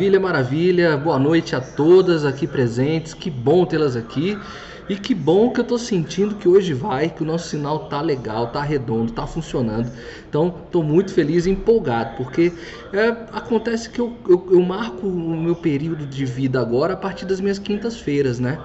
Maravilha, maravilha. Boa noite a todas aqui presentes. Que bom tê-las aqui. E que bom que eu tô sentindo que hoje vai, que o nosso sinal tá legal, tá redondo, tá funcionando. Então, tô muito feliz e empolgado, porque é, acontece que eu, eu, eu marco o meu período de vida agora a partir das minhas quintas-feiras, né?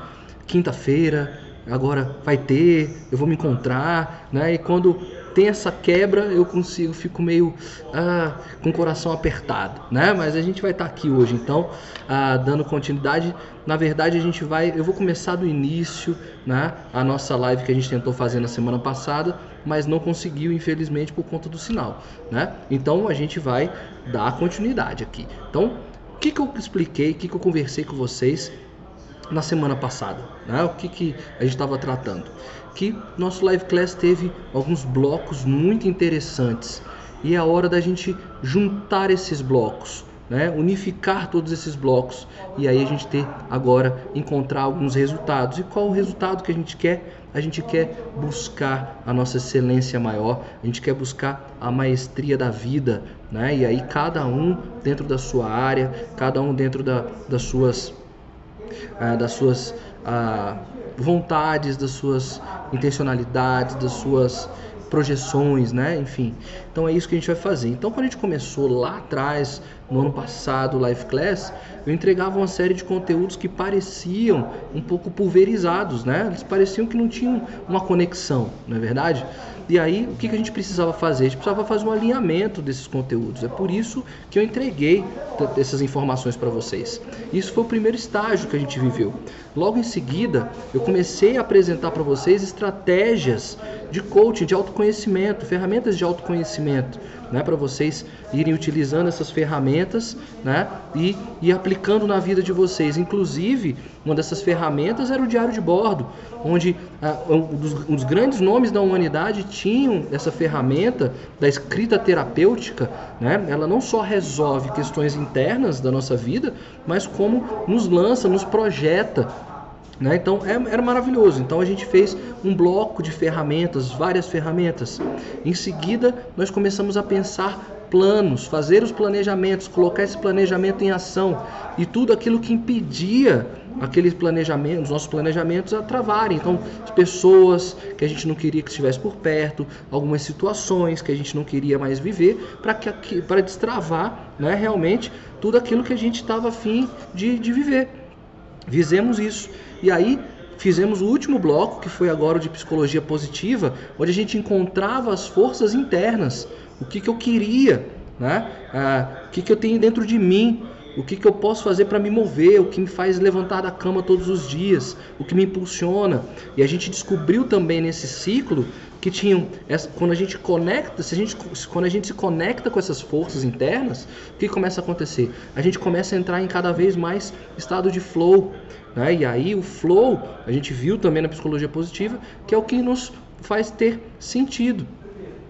Quinta-feira, agora vai ter, eu vou me encontrar, né? E quando tem essa quebra, eu consigo, fico meio ah, com o coração apertado, né? Mas a gente vai estar aqui hoje, então, ah, dando continuidade. Na verdade, a gente vai, eu vou começar do início, né? A nossa live que a gente tentou fazer na semana passada, mas não conseguiu, infelizmente, por conta do sinal, né? Então, a gente vai dar continuidade aqui. Então, o que, que eu expliquei, o que, que eu conversei com vocês na semana passada, né? O que, que a gente estava tratando? Que nosso live class teve alguns blocos muito interessantes e é a hora da gente juntar esses blocos, né? unificar todos esses blocos e aí a gente ter agora encontrar alguns resultados. E qual o resultado que a gente quer? A gente quer buscar a nossa excelência maior, a gente quer buscar a maestria da vida, né? E aí cada um dentro da sua área, cada um dentro da, das suas, ah, das suas ah, vontades, das suas intencionalidades, das suas projeções, né? Enfim. Então é isso que a gente vai fazer. Então quando a gente começou lá atrás, no ano passado, Life Class, eu entregava uma série de conteúdos que pareciam um pouco pulverizados, né? Eles pareciam que não tinham uma conexão, não é verdade? E aí, o que, a gente precisava fazer? A gente precisava fazer um alinhamento desses conteúdos. É por isso que eu entreguei essas informações para vocês. Isso foi o primeiro estágio que a gente viveu. Logo em seguida, eu comecei a apresentar para vocês estratégias de coaching, de autoconhecimento, ferramentas de autoconhecimento, né, para vocês irem utilizando essas ferramentas né, e, e aplicando na vida de vocês. Inclusive, uma dessas ferramentas era o diário de bordo, onde ah, um, dos, um dos grandes nomes da humanidade tinham essa ferramenta da escrita terapêutica. Né, ela não só resolve questões internas da nossa vida, mas como nos lança, nos projeta né? Então é, era maravilhoso. Então a gente fez um bloco de ferramentas, várias ferramentas. Em seguida, nós começamos a pensar planos, fazer os planejamentos, colocar esse planejamento em ação e tudo aquilo que impedia aqueles planejamentos, nossos planejamentos a travarem. Então, as pessoas que a gente não queria que estivesse por perto, algumas situações que a gente não queria mais viver, para que para destravar, né, realmente tudo aquilo que a gente estava afim de, de viver. Fizemos isso. E aí fizemos o último bloco, que foi agora o de psicologia positiva, onde a gente encontrava as forças internas, o que, que eu queria, né? Ah, o que, que eu tenho dentro de mim, o que, que eu posso fazer para me mover, o que me faz levantar da cama todos os dias, o que me impulsiona. E a gente descobriu também nesse ciclo que tinham quando a gente conecta, se a gente, quando a gente se conecta com essas forças internas, o que começa a acontecer? A gente começa a entrar em cada vez mais estado de flow, né? E aí o flow, a gente viu também na psicologia positiva, que é o que nos faz ter sentido.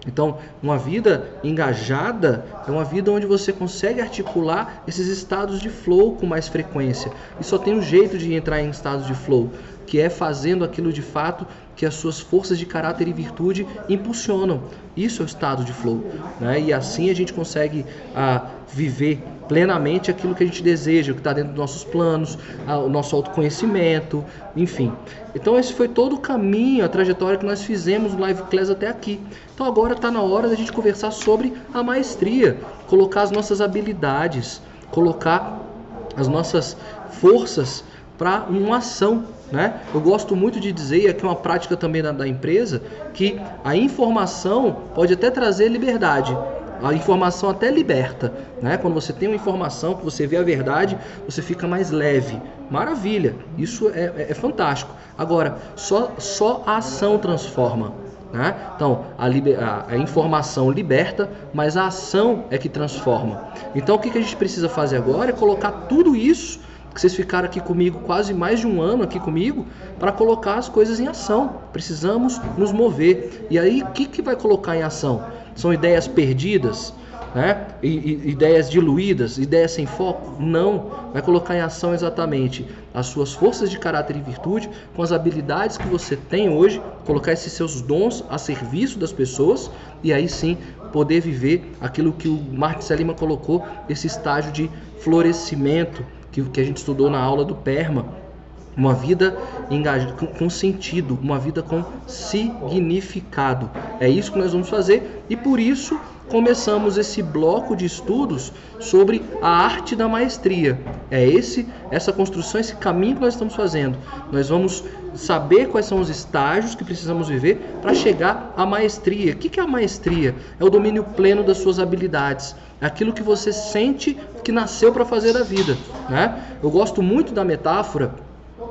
Então, uma vida engajada é uma vida onde você consegue articular esses estados de flow com mais frequência. E só tem um jeito de entrar em estados de flow, que é fazendo aquilo de fato que as suas forças de caráter e virtude impulsionam. Isso é o estado de flow. Né? E assim a gente consegue ah, viver plenamente aquilo que a gente deseja, o que está dentro dos nossos planos, ah, o nosso autoconhecimento, enfim. Então esse foi todo o caminho, a trajetória que nós fizemos no Live Class até aqui. Então agora está na hora da gente conversar sobre a maestria, colocar as nossas habilidades, colocar as nossas forças para uma ação. Né? Eu gosto muito de dizer, e aqui é uma prática também da, da empresa, que a informação pode até trazer liberdade, a informação até liberta, né? Quando você tem uma informação, que você vê a verdade, você fica mais leve. Maravilha, isso é, é, é fantástico. Agora, só, só a ação transforma. Né? Então, a, a, a, informação liberta, mas a ação é que transforma. Então, o que, que a gente precisa fazer agora é colocar tudo isso que vocês ficaram aqui comigo quase mais de um ano aqui comigo para colocar as coisas em ação. Precisamos nos mover. E aí, o que, que vai colocar em ação? São ideias perdidas? Né? Ideias diluídas, ideias sem foco? Não. Vai colocar em ação exatamente as suas forças de caráter e virtude com as habilidades que você tem hoje colocar esses seus dons a serviço das pessoas e aí sim poder viver aquilo que o Martin Selima colocou, esse estágio de florescimento que, que a gente estudou na aula do PERMA, uma vida engajada, com, com, sentido, uma vida com significado. É isso que nós vamos fazer e por isso começamos esse bloco de estudos sobre a arte da maestria. É esse essa construção, esse caminho que nós estamos fazendo. Nós vamos saber quais são os estágios que precisamos viver para chegar à maestria. O que é a maestria? É o domínio pleno das suas habilidades. É aquilo que você sente que nasceu para fazer da vida. Né? Eu gosto muito da metáfora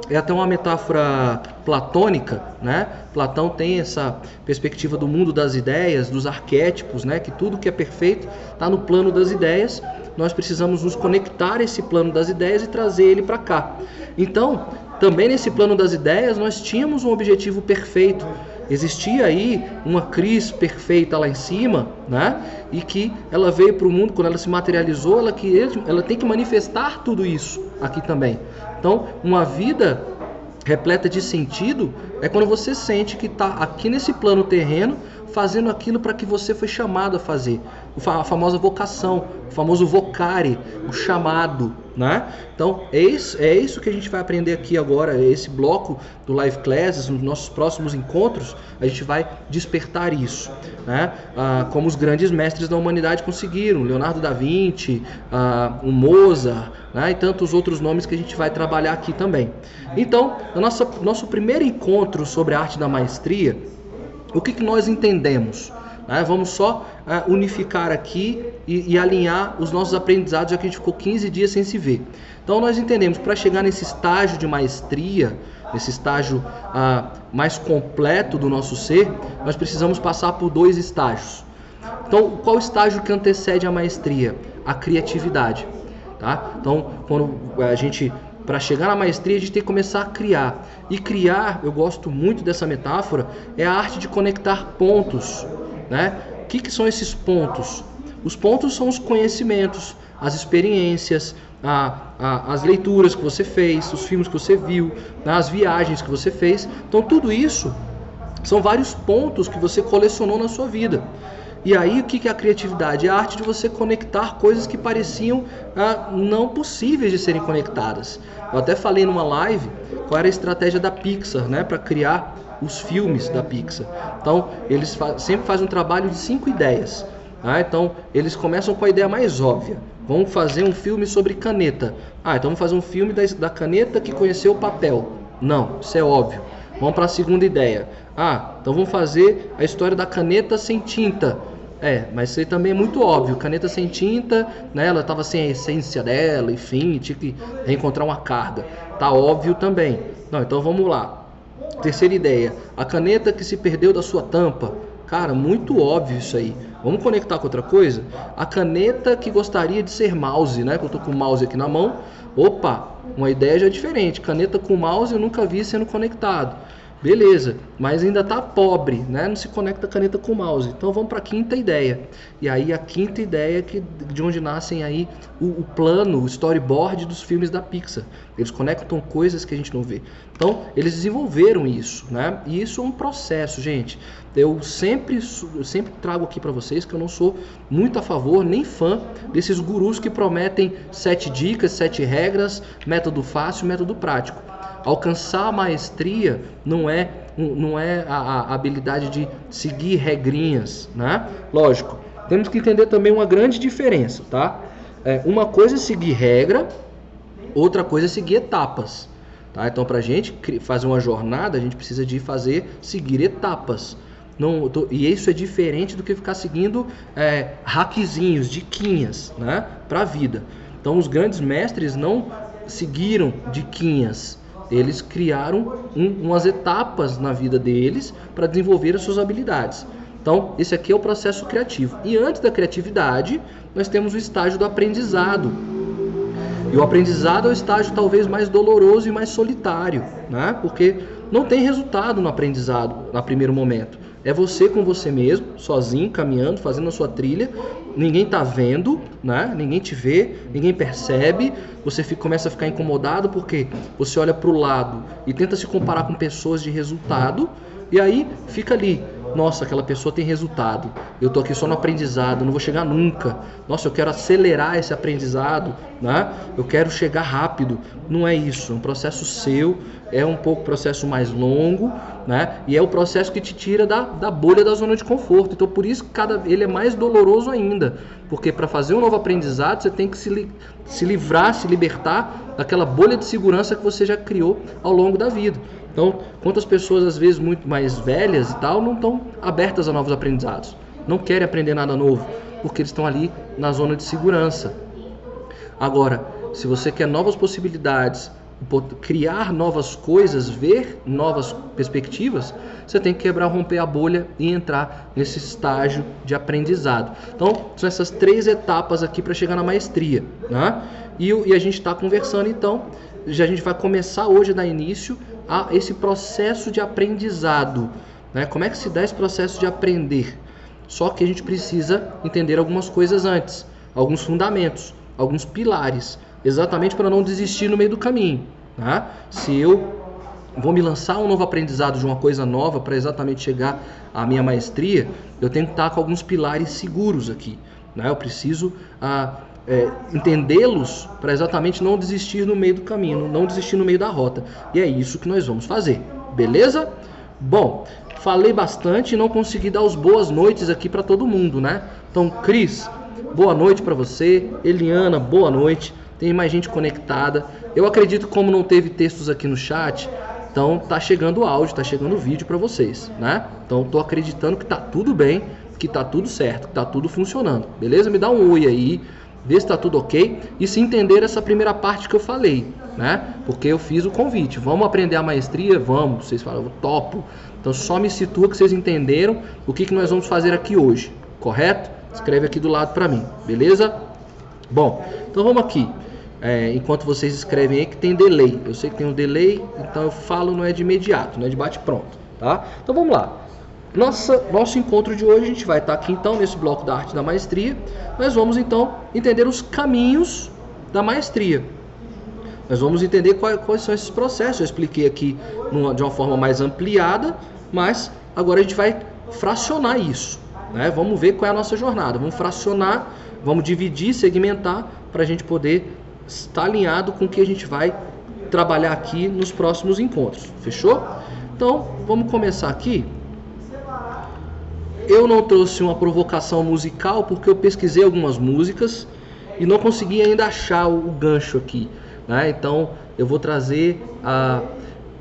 é até uma metáfora platônica, né? Platão tem essa perspectiva do mundo das ideias, dos arquétipos, né? Que tudo que é perfeito está no plano das ideias. Nós precisamos nos conectar a esse plano das ideias e trazer ele para cá. Então, também nesse plano das ideias, nós tínhamos um objetivo perfeito. Existia aí uma Cris perfeita lá em cima, né? E que ela veio para o mundo, quando ela se materializou, ela, que, ela tem que manifestar tudo isso aqui também. Então, uma vida repleta de sentido é quando você sente que está aqui nesse plano terreno fazendo aquilo para que você foi chamado a fazer. A famosa vocação, o famoso vocare, o chamado, né? Então, é isso, é isso que a gente vai aprender aqui agora, é esse bloco do Live Classes, nos nossos próximos encontros, a gente vai despertar isso, né? Ah, como os grandes mestres da humanidade conseguiram, Leonardo da Vinci, ah, o Mozart, né? e tantos outros nomes que a gente vai trabalhar aqui também. Então, no nosso, nosso primeiro encontro sobre a arte da maestria, o que, que nós entendemos? Né? Vamos só uh, unificar aqui e, e, alinhar os nossos aprendizados, já que a gente ficou 15 dias sem se ver. Então nós entendemos, para chegar nesse estágio de maestria, nesse estágio uh, mais completo do nosso ser, nós precisamos passar por dois estágios. Então, qual estágio que antecede a maestria? A criatividade. Tá? Então, quando a gente para chegar na maestria, a gente tem que começar a criar. E criar, eu gosto muito dessa metáfora, é a arte de conectar pontos. Né? O que, que são esses pontos? Os pontos são os conhecimentos, as experiências, a, a, as leituras que você fez, os filmes que você viu, né? as viagens que você fez. Então, tudo isso são vários pontos que você colecionou na sua vida. E aí, o que é a criatividade? É a arte de você conectar coisas que pareciam ah, não possíveis de serem conectadas. Eu até falei numa live qual era a estratégia da Pixar, né, para criar os filmes da Pixar. Então, eles fa sempre fazem um trabalho de cinco ideias. Tá? Então, eles começam com a ideia mais óbvia. Vamos fazer um filme sobre caneta. Ah, então vamos fazer um filme da, da caneta que conheceu o papel. Não, isso é óbvio. Vamos para a segunda ideia. Ah, então vamos fazer a história da caneta sem tinta. É, mas isso aí também é muito óbvio. Caneta sem tinta, né? Ela estava sem a essência dela, enfim, tinha que reencontrar uma carga. Tá óbvio também. Não, então vamos lá. Terceira ideia. A caneta que se perdeu da sua tampa. Cara, muito óbvio isso aí. Vamos conectar com outra coisa? A caneta que gostaria de ser mouse, né? Que eu tô com o mouse aqui na mão. Opa, uma ideia já é diferente. Caneta com mouse eu nunca vi sendo conectado. Beleza, mas ainda está pobre, né? Não se conecta a caneta com o mouse. Então vamos para a quinta ideia. E aí a quinta ideia que de onde nascem aí o, o, plano, o storyboard dos filmes da Pixar. Eles conectam coisas que a gente não vê. Então eles desenvolveram isso, né? E isso é um processo, gente. Eu sempre, eu sempre trago aqui para vocês que eu não sou muito a favor nem fã desses gurus que prometem sete dicas, sete regras, método fácil, método prático. Alcançar a maestria não é, não é a, a habilidade de seguir regrinhas, né? Lógico, temos que entender também uma grande diferença, tá? É, uma coisa é seguir regra, outra coisa é seguir etapas. Tá? Então, para a gente fazer uma jornada, a gente precisa de fazer seguir etapas. Não, tô, e isso é diferente do que ficar seguindo é, hackzinhos, diquinhas, né, para a vida. Então, os grandes mestres não seguiram diquinhas, eles criaram um, umas etapas na vida deles para desenvolver as suas habilidades. Então, esse aqui é o processo criativo. E antes da criatividade, nós temos o estágio do aprendizado. E o aprendizado é o estágio talvez mais doloroso e mais solitário, né? Porque não tem resultado no aprendizado no primeiro momento. É você com você mesmo, sozinho, caminhando, fazendo a sua trilha. Ninguém tá vendo, né? Ninguém te vê, ninguém percebe. Você fica, começa a ficar incomodado porque você olha para o lado e tenta se comparar com pessoas de resultado, E aí fica ali, nossa, aquela pessoa tem resultado. Eu tô aqui só no aprendizado, não vou chegar nunca. Nossa, eu quero acelerar esse aprendizado, né? Eu quero chegar rápido. Não é isso, é um processo seu, é um pouco processo mais longo, né? E é o processo que te tira da, da bolha da zona de conforto. Então por isso cada ele é mais doloroso ainda, porque para fazer um novo aprendizado você tem que se, li, se livrar, se libertar daquela bolha de segurança que você já criou ao longo da vida. Então, quantas pessoas às vezes muito mais velhas e tal não estão abertas a novos aprendizados, não querem aprender nada novo, porque eles estão ali na zona de segurança. Agora, se você quer novas possibilidades, criar novas coisas, ver novas perspectivas, você tem que quebrar, romper a bolha e entrar nesse estágio de aprendizado. Então, são essas três etapas aqui para chegar na maestria. Né? E, e a gente está conversando, então, já a gente vai começar hoje a dar início a esse processo de aprendizado. Né? Como é que se dá esse processo de aprender? Só que a gente precisa entender algumas coisas antes, alguns fundamentos, alguns pilares, exatamente para não desistir no meio do caminho. Né? Se eu vou me lançar um novo aprendizado de uma coisa nova para exatamente chegar à minha maestria, eu tenho que estar com alguns pilares seguros aqui. Né? Eu preciso ah, é, entendê-los para exatamente não desistir no meio do caminho, não desistir no meio da rota. E é isso que nós vamos fazer, beleza? Bom, falei bastante e não consegui dar as boas noites aqui para todo mundo, né? Então, Cris, boa noite para você. Eliana, boa noite. Tem mais gente conectada. Eu acredito como não teve textos aqui no chat, então tá chegando áudio, tá chegando vídeo para vocês, né? Então tô acreditando que tá tudo bem, que tá tudo certo, que tá tudo funcionando. Beleza? Me dá um oi aí ver se está tudo ok e se entender essa primeira parte que eu falei, né? Porque eu fiz o convite. Vamos aprender a maestria? Vamos. Vocês falam, topo. Então só me situa que vocês entenderam o que, que nós vamos fazer aqui hoje, correto? Escreve aqui do lado para mim, beleza? Bom, então vamos aqui. É, enquanto vocês escrevem aí que tem delay. Eu sei que tem um delay, então eu falo não é de imediato, não é de bate pronto, tá? Então vamos lá. Nossa, nosso encontro de hoje, a gente vai estar aqui então nesse bloco da arte da maestria. Nós vamos então entender os caminhos da maestria. Nós vamos entender quais, quais são esses processos. Eu expliquei aqui numa, de uma forma mais ampliada, mas agora a gente vai fracionar isso. Né? Vamos ver qual é a nossa jornada. Vamos fracionar, vamos dividir, segmentar para a gente poder estar alinhado com o que a gente vai trabalhar aqui nos próximos encontros. Fechou? Então, vamos começar aqui eu não trouxe uma provocação musical porque eu pesquisei algumas músicas e não consegui ainda achar o, gancho aqui. Né? Então eu vou trazer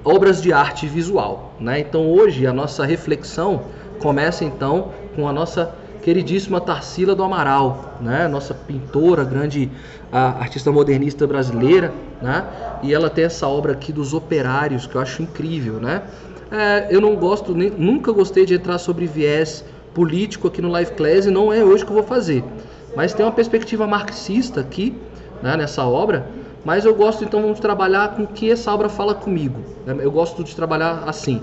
obras de arte visual. Né? Então hoje a nossa reflexão começa então com a nossa queridíssima Tarsila do Amaral, né? nossa pintora, grande artista modernista brasileira, né? e ela tem essa obra aqui dos operários que eu acho incrível. Né? É, eu não gosto, nem, nunca gostei de entrar sobre viés político aqui no Live Class e não é hoje que eu vou fazer. Mas tem uma perspectiva marxista aqui, né, nessa obra, mas eu gosto então de trabalhar com o que essa obra fala comigo. Né? Eu gosto de trabalhar assim.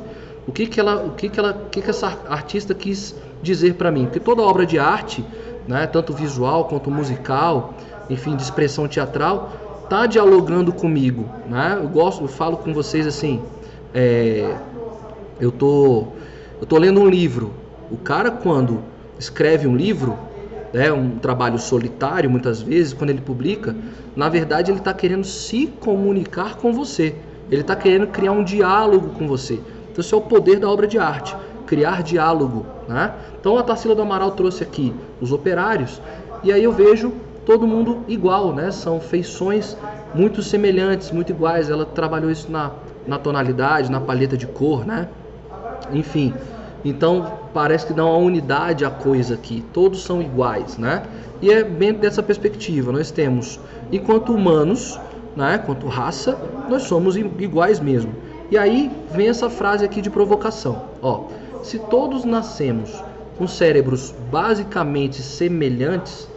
O que que ela, o que que ela, o que que essa artista quis dizer para mim? Porque toda obra de arte, né, tanto visual quanto musical, enfim, de expressão teatral, tá dialogando comigo, né? Eu gosto, eu falo com vocês assim, é, eu tô, eu tô lendo um livro, o cara, quando escreve um livro, né, um trabalho solitário, muitas vezes, quando ele publica, na verdade ele está querendo se comunicar com você. Ele está querendo criar um diálogo com você. Então, esse é o poder da obra de arte, criar diálogo. Né? Então, a Tarsila do Amaral trouxe aqui os operários, e aí eu vejo todo mundo igual, né? São feições muito semelhantes, muito iguais. Ela trabalhou isso na, na tonalidade, na paleta de cor, né? Enfim, então parece que dá uma unidade à coisa aqui, todos são iguais, né? E é bem dessa perspectiva, nós temos, enquanto humanos, né, quanto raça, nós somos iguais mesmo. E aí vem essa frase aqui de provocação, ó, se todos nascemos com cérebros basicamente semelhantes,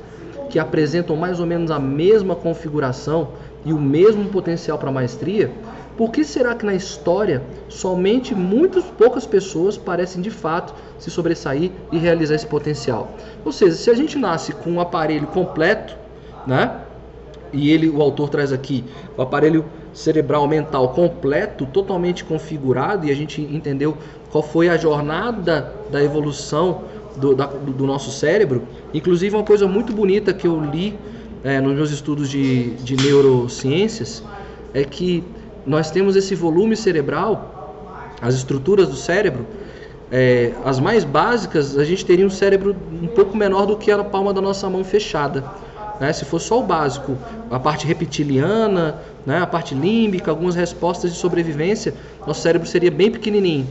que apresentam mais ou menos a mesma configuração e o mesmo potencial para maestria, por que será que na história somente muitas poucas pessoas parecem de fato se sobressair e realizar esse potencial? Ou seja, se a gente nasce com um aparelho completo, né? E ele, o autor traz aqui o aparelho cerebral mental completo, totalmente configurado, e a gente entendeu qual foi a jornada da evolução do, da, do nosso cérebro. Inclusive, uma coisa muito bonita que eu li é, nos meus estudos de, de neurociências é que nós temos esse volume cerebral, as estruturas do cérebro, é, as mais básicas, a gente teria um cérebro um pouco menor do que a palma da nossa mão fechada. Né? Se for só o básico, a parte reptiliana, né? a parte límbica, algumas respostas de sobrevivência, nosso cérebro seria bem pequenininho.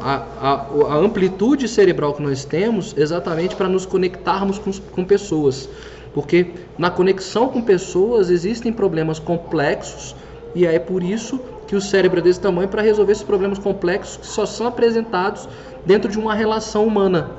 A, a, a amplitude cerebral que nós temos exatamente para nos conectarmos com, com pessoas. Porque na conexão com pessoas existem problemas complexos e é por isso que o cérebro é desse tamanho para resolver esses problemas complexos que só são apresentados dentro de uma relação humana.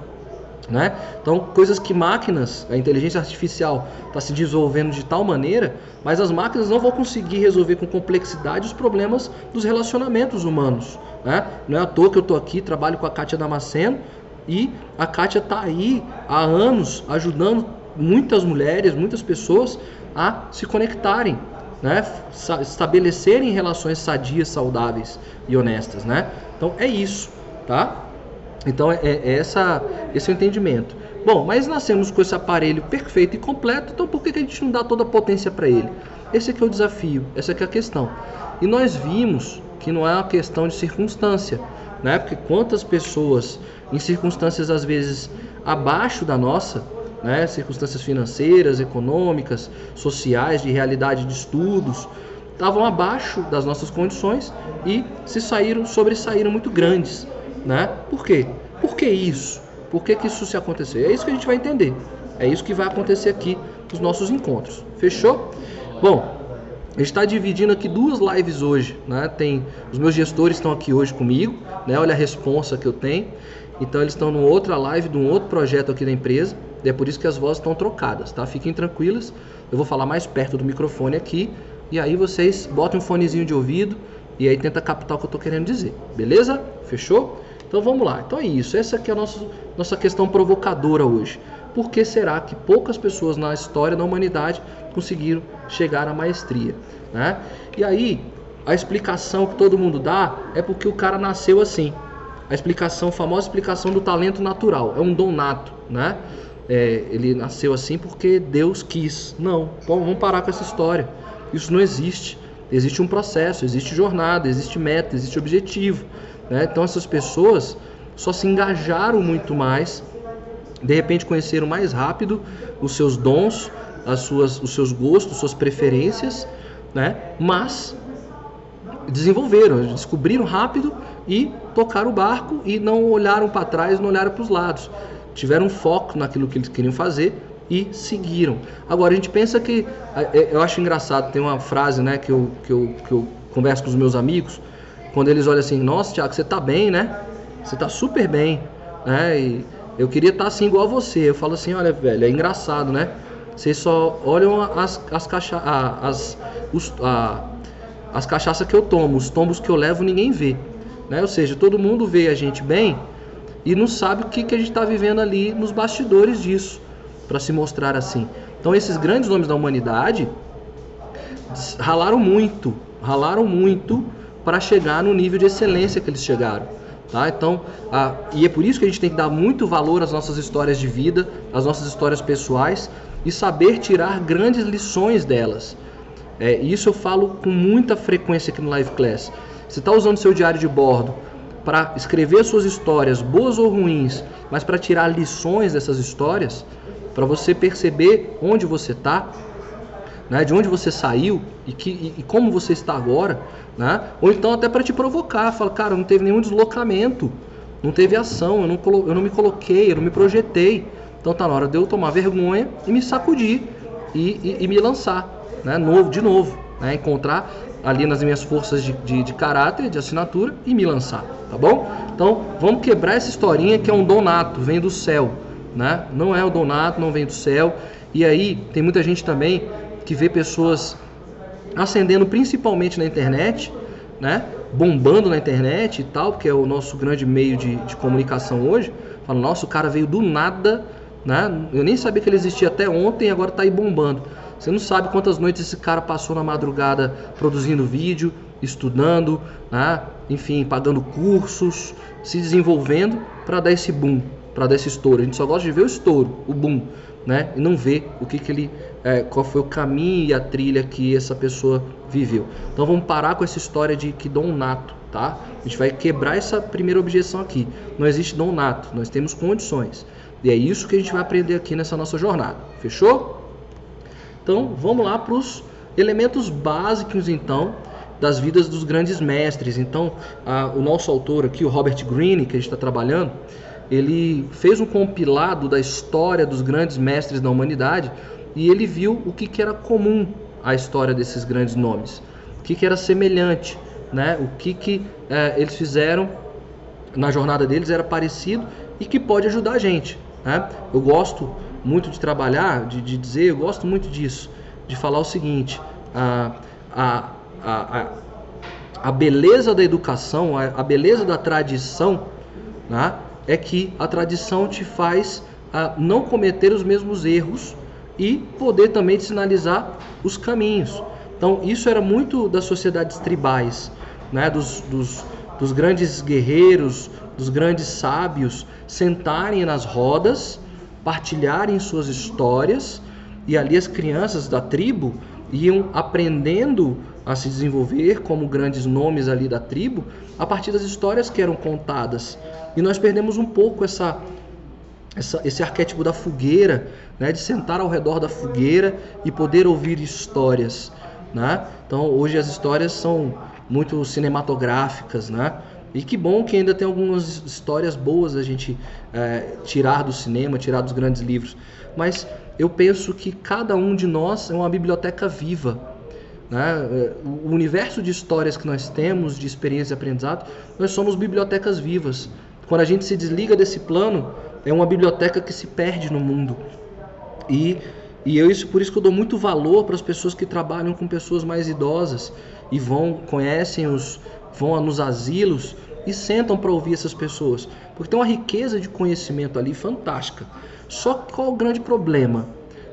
Né? Então, coisas que máquinas, a inteligência artificial está se desenvolvendo de tal maneira, mas as máquinas não vão conseguir resolver com complexidade os problemas dos relacionamentos humanos. Né? Não é à toa que eu estou aqui, trabalho com a Kátia Damasceno e a Kátia está aí há anos ajudando muitas mulheres, muitas pessoas a se conectarem, né? estabelecerem relações sadias, saudáveis e honestas. Né? Então é isso. Tá? Então é, é essa, esse é o entendimento. Bom, mas nascemos com esse aparelho perfeito e completo, então por que, que a gente não dá toda a potência para ele? Esse aqui é o desafio, essa aqui é a questão. E nós vimos que não é uma questão de circunstância, né? Porque quantas pessoas em circunstâncias às vezes abaixo da nossa, né? Circunstâncias financeiras, econômicas, sociais, de realidade de estudos, estavam abaixo das nossas condições e se saíram, sobressaíram muito grandes. Né? Por quê? Por que isso? Por que, que isso se aconteceu? É isso que a gente vai entender. É isso que vai acontecer aqui nos nossos encontros. Fechou? Bom, a gente está dividindo aqui duas lives hoje. Né? Tem os meus gestores estão aqui hoje comigo. Né? Olha a responsa que eu tenho. Então eles estão numa outra live de um outro projeto aqui da empresa. E é por isso que as vozes estão trocadas, tá? Fiquem tranquilas. Eu vou falar mais perto do microfone aqui. E aí vocês botem um fonezinho de ouvido e aí tenta captar o que eu estou querendo dizer. Beleza? Fechou? Então vamos lá. Então é isso. Essa aqui é a nossa, nossa questão provocadora hoje. Por que será que poucas pessoas na história da humanidade conseguiram chegar à maestria? Né? E aí, a explicação que todo mundo dá é porque o cara nasceu assim. A explicação, a famosa explicação do talento natural. É um dom nato, né? É, ele nasceu assim porque Deus quis. Não, vamos parar com essa história. Isso não existe. Existe um processo, existe jornada, existe meta, existe objetivo. Né? Então essas pessoas só se engajaram muito mais, de repente conheceram mais rápido os seus dons, as suas, os seus gostos, suas preferências, né? mas desenvolveram, descobriram rápido e tocaram o barco e não olharam para trás, não olharam para os lados. Tiveram foco naquilo que eles queriam fazer e seguiram. Agora a gente pensa que é, eu acho engraçado, tem uma frase, né, que eu, que eu, que eu converso com os meus amigos, quando eles olham assim, nossa, Tiago, você tá bem, né? Você tá super bem, né? E eu queria estar tá assim igual a você. Eu falo assim, olha, velho, é engraçado, né? Vocês só olham as, as, cacha as, os, a, as cachaças que eu tomo, os tombos que eu levo, ninguém vê. Né? Ou seja, todo mundo vê a gente bem e não sabe o que, que a gente está vivendo ali nos bastidores disso, para se mostrar assim. Então, esses grandes nomes da humanidade ralaram muito, ralaram muito para chegar no nível de excelência que eles chegaram. Tá? Então, a, e é por isso que a gente tem que dar muito valor às nossas histórias de vida, às nossas histórias pessoais e saber tirar grandes lições delas. É, isso eu falo com muita frequência aqui no Live Class. Você está usando seu diário de bordo para escrever suas histórias, boas ou ruins, mas para tirar lições dessas histórias, para você perceber onde você está, né, de onde você saiu e, que, e, e como você está agora, né? Ou então até para te provocar, fala, cara, não teve nenhum deslocamento, não teve ação, eu não, eu não me coloquei, eu não me projetei. Então tá na hora de eu tomar vergonha e me sacudir e, e, e me lançar, né? Novo, de novo, né? Encontrar ali nas minhas forças de, de, de, caráter, de assinatura e me lançar, tá bom? Então vamos quebrar essa historinha que é um donato, vem do céu, né? Não é o donato, não vem do céu. E aí tem muita gente também que vê pessoas ascendendo principalmente na internet, né? Bombando na internet e tal, porque é o nosso grande meio de, de comunicação hoje. Fala, nossa, o cara veio do nada, né? Eu nem sabia que ele existia até ontem agora tá aí bombando. Você não sabe quantas noites esse cara passou na madrugada produzindo vídeo, estudando, né? enfim, pagando cursos, se desenvolvendo para dar esse boom, para dar esse estouro. A gente só gosta de ver o estouro, o boom, né? E não ver o que, que ele, é, qual foi o caminho e a trilha que essa pessoa viveu. Então vamos parar com essa história de que dom nato, tá? A gente vai quebrar essa primeira objeção aqui. Não existe dom nato, nós temos condições. E é isso que a gente vai aprender aqui nessa nossa jornada. Fechou? Então vamos lá para os elementos básicos então das vidas dos grandes mestres. Então a, o nosso autor aqui, o Robert Greene, que a gente está trabalhando, ele fez um compilado da história dos grandes mestres da humanidade e ele viu o que, que era comum à história desses grandes nomes, o que, que era semelhante, né? o que, que é, eles fizeram na jornada deles era parecido e que pode ajudar a gente. Né? Eu gosto muito de trabalhar, de, de, dizer, eu gosto muito disso, de falar o seguinte: a, a, a, a beleza da educação, a, a beleza da tradição, né? é que a tradição te faz a não cometer os mesmos erros e poder também te sinalizar os caminhos. Então, isso era muito das sociedades tribais, né? dos, dos, dos grandes guerreiros, dos grandes sábios sentarem nas rodas, partilharem suas histórias e ali as crianças da tribo iam aprendendo a se desenvolver como grandes nomes ali da tribo a partir das histórias que eram contadas. E nós perdemos um pouco essa, essa, esse arquétipo da fogueira, né, de sentar ao redor da fogueira e poder ouvir histórias. Né? Então hoje as histórias são muito cinematográficas, né? E que bom que ainda tem algumas histórias boas a gente é, tirar do cinema, tirar dos grandes livros. Mas eu penso que cada um de nós é uma biblioteca viva. Né? É, o universo de histórias que nós temos, de experiência e aprendizado, nós somos bibliotecas vivas. Quando a gente se desliga desse plano, é uma biblioteca que se perde no mundo. E, e eu, isso, por isso que eu dou muito valor para as pessoas que trabalham com pessoas mais idosas e vão, conhecem os, vão nos asilos e sentam para ouvir essas pessoas, porque tem uma riqueza de conhecimento ali fantástica. Só qual o grande problema?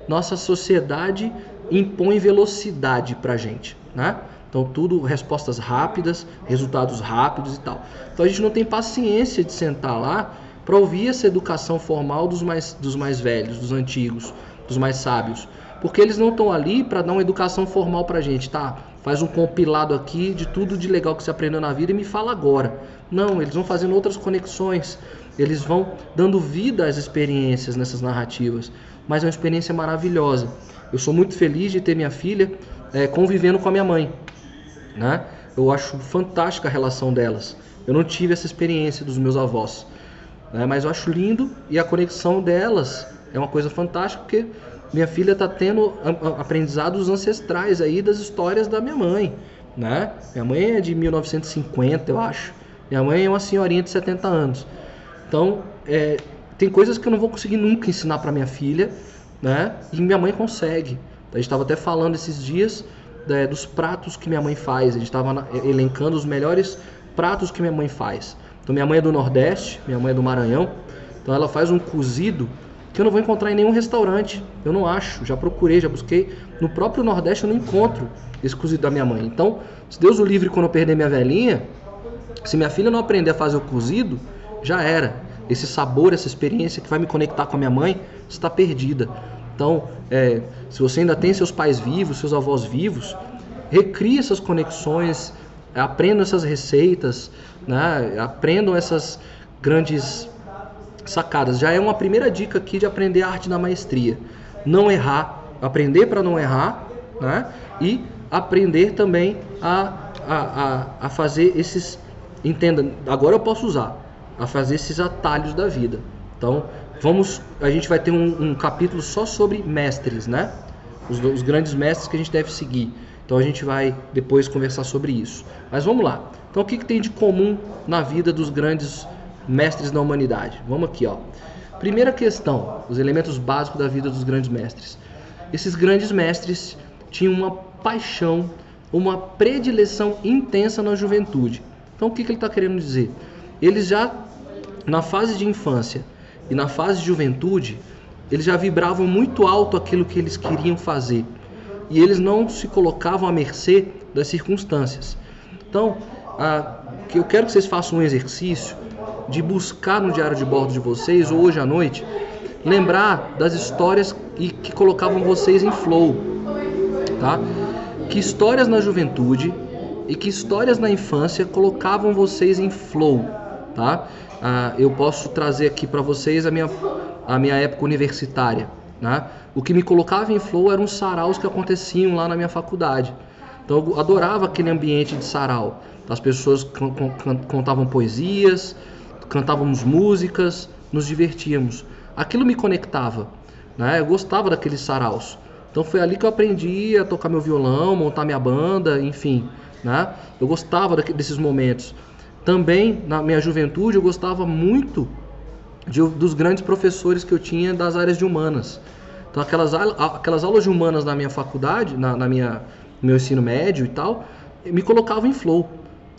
Nossa sociedade impõe velocidade para gente, né? Então, tudo respostas rápidas, resultados rápidos e tal. Então, a gente não tem paciência de sentar lá para ouvir essa educação formal dos mais, dos mais velhos, dos antigos, dos mais sábios. Porque eles não estão ali para dar uma educação formal para gente, tá? Faz um compilado aqui de tudo de legal que você aprendeu na vida e me fala agora. Não, eles vão fazendo outras conexões, eles vão dando vida às experiências nessas narrativas. Mas é uma experiência maravilhosa. Eu sou muito feliz de ter minha filha é, convivendo com a minha mãe né? Eu acho fantástica a relação delas. Eu não tive essa experiência dos meus avós, né? mas eu acho lindo e a conexão delas é uma coisa fantástica porque minha filha está tendo aprendizados ancestrais aí das histórias da minha mãe, né? Minha mãe é de 1950, eu acho. Minha mãe é uma senhorinha de 70 anos. Então, é, tem coisas que eu não vou conseguir nunca ensinar para minha filha, né? E minha mãe consegue. A gente estava até falando esses dias é, dos pratos que minha mãe faz. A gente estava elencando os melhores pratos que minha mãe faz. Então minha mãe é do Nordeste, minha mãe é do Maranhão. Então ela faz um cozido que eu não vou encontrar em nenhum restaurante. Eu não acho. Já procurei, já busquei. No próprio Nordeste eu não encontro esse cozido da minha mãe. Então, se Deus o livre quando eu perder minha velhinha, se minha filha não aprender a fazer o cozido, já era. Esse sabor, essa experiência que vai me conectar com a minha mãe, está perdida. Então, é, se você ainda tem seus pais vivos, seus avós vivos, recrie essas conexões, aprendam essas receitas, né? aprendam essas grandes sacadas. Já é uma primeira dica aqui de aprender a arte da maestria. Não errar, aprender para não errar, né? E aprender também a, a, a, a fazer esses. Entenda, agora eu posso usar, a fazer esses atalhos da vida. Então, vamos, a gente vai ter um, um capítulo só sobre mestres, né? Os, os, grandes mestres que a gente deve seguir. Então a gente vai depois conversar sobre isso. Mas vamos lá. Então o que, que tem de comum na vida dos grandes mestres da humanidade? Vamos aqui, ó. Primeira questão, os elementos básicos da vida dos grandes mestres. Esses grandes mestres tinham uma paixão, uma predileção intensa na juventude. Então o que, que ele está querendo dizer? Eles já na fase de infância e na fase de juventude, eles já vibravam muito alto aquilo que eles queriam fazer. E eles não se colocavam à mercê das circunstâncias. Então, que eu quero que vocês façam um exercício de buscar no diário de bordo de vocês, ou hoje à noite, lembrar das histórias e que colocavam vocês em flow, tá? Que histórias na juventude e que histórias na infância colocavam vocês em flow, tá? Ah, eu posso trazer aqui para vocês a minha, a minha época universitária, né? O que me colocava em flow eram os saraus que aconteciam lá na minha faculdade. Então eu adorava aquele ambiente de sarau. As pessoas contavam poesias, cantávamos músicas, nos divertíamos. Aquilo me conectava, né? Eu gostava daqueles saraus. Então foi ali que eu aprendi a tocar meu violão, montar minha banda, enfim, né? Eu gostava desses momentos. Também na minha juventude eu gostava muito de, dos grandes professores que eu tinha das áreas de humanas. Então aquelas, aquelas aulas de humanas na minha faculdade, na, na minha meu ensino médio e tal, me colocavam em flow.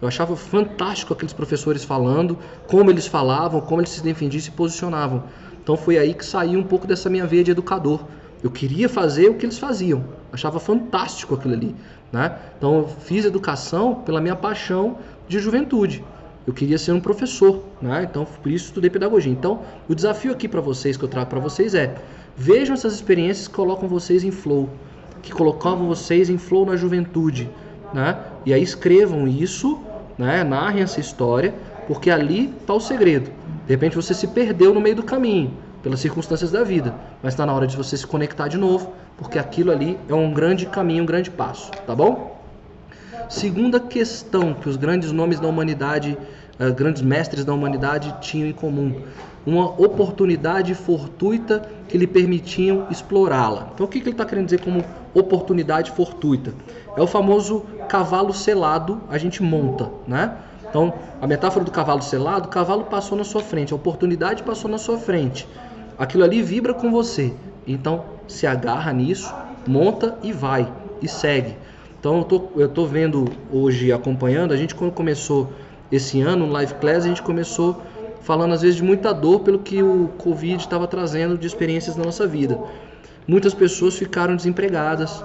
Eu achava fantástico aqueles professores falando, como eles falavam, como eles se defendiam e se posicionavam. Então foi aí que saiu um pouco dessa minha veia de educador. Eu queria fazer o que eles faziam. Achava fantástico aquilo ali. Né? Então eu fiz educação pela minha paixão de juventude. Eu queria ser um professor, né? então por isso estudei pedagogia. Então o desafio aqui para vocês que eu trago para vocês é vejam essas experiências que colocam vocês em flow, que colocavam vocês em flow na juventude, né? E aí escrevam isso né? Narrem essa história, porque ali está o segredo. De repente você se perdeu no meio do caminho, pelas circunstâncias da vida, mas está na hora de você se conectar de novo, porque aquilo ali é um grande caminho, um grande passo, tá bom? Segunda questão que os grandes nomes da humanidade, uh, grandes mestres da humanidade tinham em comum, uma oportunidade fortuita que lhe permitiam explorá-la. Então o que, ele está querendo dizer como oportunidade fortuita? É o famoso cavalo selado a gente monta, né? Então, a metáfora do cavalo selado, o cavalo passou na sua frente, a oportunidade passou na sua frente. Aquilo ali vibra com você. Então, se agarra nisso, monta e vai, e segue. Então, eu tô, eu tô vendo hoje, acompanhando, a gente quando começou esse ano no Live Class, a gente começou falando às vezes de muita dor pelo que o Covid estava trazendo de experiências na nossa vida. Muitas pessoas ficaram desempregadas,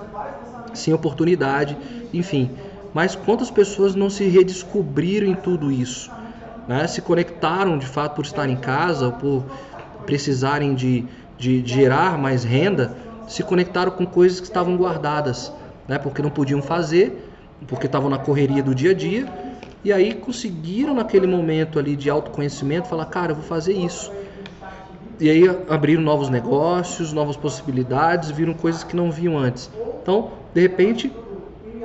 sem oportunidade, enfim. Mas quantas pessoas não se redescobriram em tudo isso? Né? Se conectaram de fato por estar em casa, por precisarem de, de, de gerar mais renda, se conectaram com coisas que estavam guardadas, né? porque não podiam fazer, porque estavam na correria do dia a dia, e aí conseguiram naquele momento ali de autoconhecimento falar, cara, eu vou fazer isso. E aí abriram novos negócios, novas possibilidades, viram coisas que não viam antes. Então, de repente,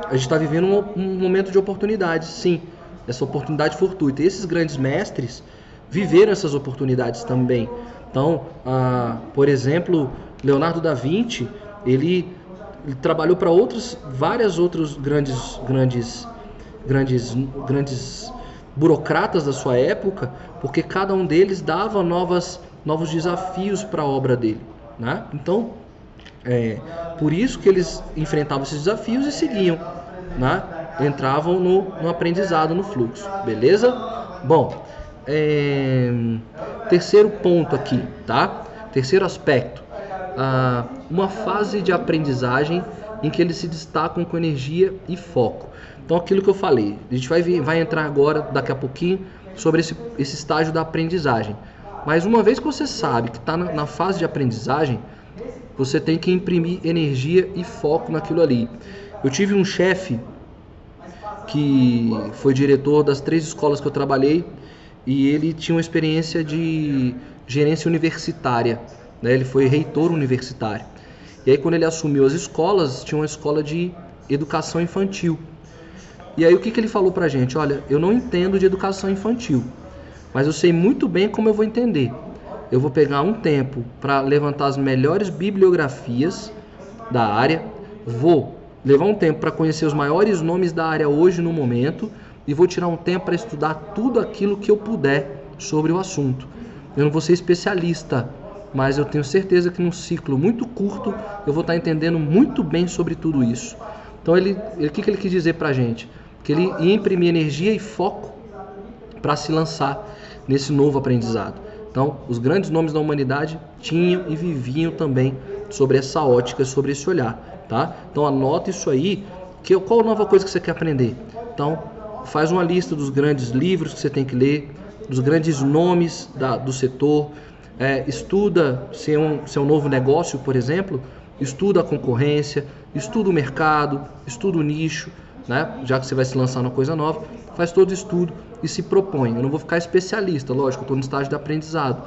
a gente está vivendo um, um, momento de oportunidade, sim, essa oportunidade fortuita. E esses grandes mestres viveram essas oportunidades também. Então, ah, por exemplo, Leonardo da Vinci, ele, ele trabalhou para outros, várias outros grandes, grandes, grandes, grandes burocratas da sua época, porque cada um deles dava novas, novos desafios para a obra dele, né? Então, é, por isso que eles enfrentavam esses desafios e seguiam, né? entravam no, no aprendizado, no fluxo, beleza? Bom, é, terceiro ponto aqui, tá? Terceiro aspecto, ah, uma fase de aprendizagem em que eles se destacam com energia e foco. Então, aquilo que eu falei, a gente vai, vai entrar agora, daqui a pouquinho, sobre esse, esse estágio da aprendizagem. Mas uma vez que você sabe que está na, na fase de aprendizagem, você tem que imprimir energia e foco naquilo ali. Eu tive um chefe que foi diretor das três escolas que eu trabalhei e ele tinha uma experiência de gerência universitária. Né? Ele foi reitor universitário. E aí, quando ele assumiu as escolas, tinha uma escola de educação infantil. E aí, o que, que ele falou pra gente? Olha, eu não entendo de educação infantil, mas eu sei muito bem como eu vou entender eu vou pegar um tempo para levantar as melhores bibliografias da área, vou levar um tempo para conhecer os maiores nomes da área hoje no momento e vou tirar um tempo para estudar tudo aquilo que eu puder sobre o assunto. Eu não vou ser especialista, mas eu tenho certeza que num ciclo muito curto eu vou estar entendendo muito bem sobre tudo isso. Então ele, o que, que ele quis dizer para a gente? Que ele ia imprimir energia e foco para se lançar nesse novo aprendizado. Então, os grandes nomes da humanidade tinham e viviam também sobre essa ótica, sobre esse olhar, tá? Então, anota isso aí. Que qual nova coisa que você quer aprender? Então, faz uma lista dos grandes livros que você tem que ler, dos grandes nomes da, do setor, é, estuda se é, um, é um novo negócio, por exemplo, estuda a concorrência, estuda o mercado, estuda o nicho, né? já que você vai se lançar numa coisa nova, faz todo estudo e se propõe. Eu não vou ficar especialista, lógico, estou no estágio de aprendizado,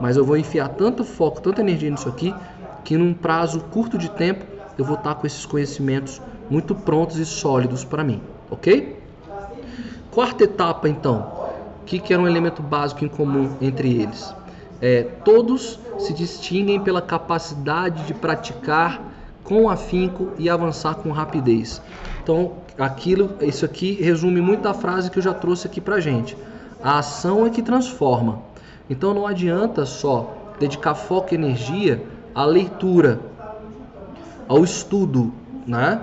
mas eu vou enfiar tanto foco, tanta energia nisso aqui, que num prazo curto de tempo eu vou estar com esses conhecimentos muito prontos e sólidos para mim, ok? Quarta etapa, então, o que, que era um elemento básico em comum entre eles? É, todos se distinguem pela capacidade de praticar com afinco e avançar com rapidez. Então, aquilo, isso aqui resume muito a frase que eu já trouxe aqui pra gente. A ação é que transforma. Então não adianta só dedicar foco e energia à leitura, ao estudo, né?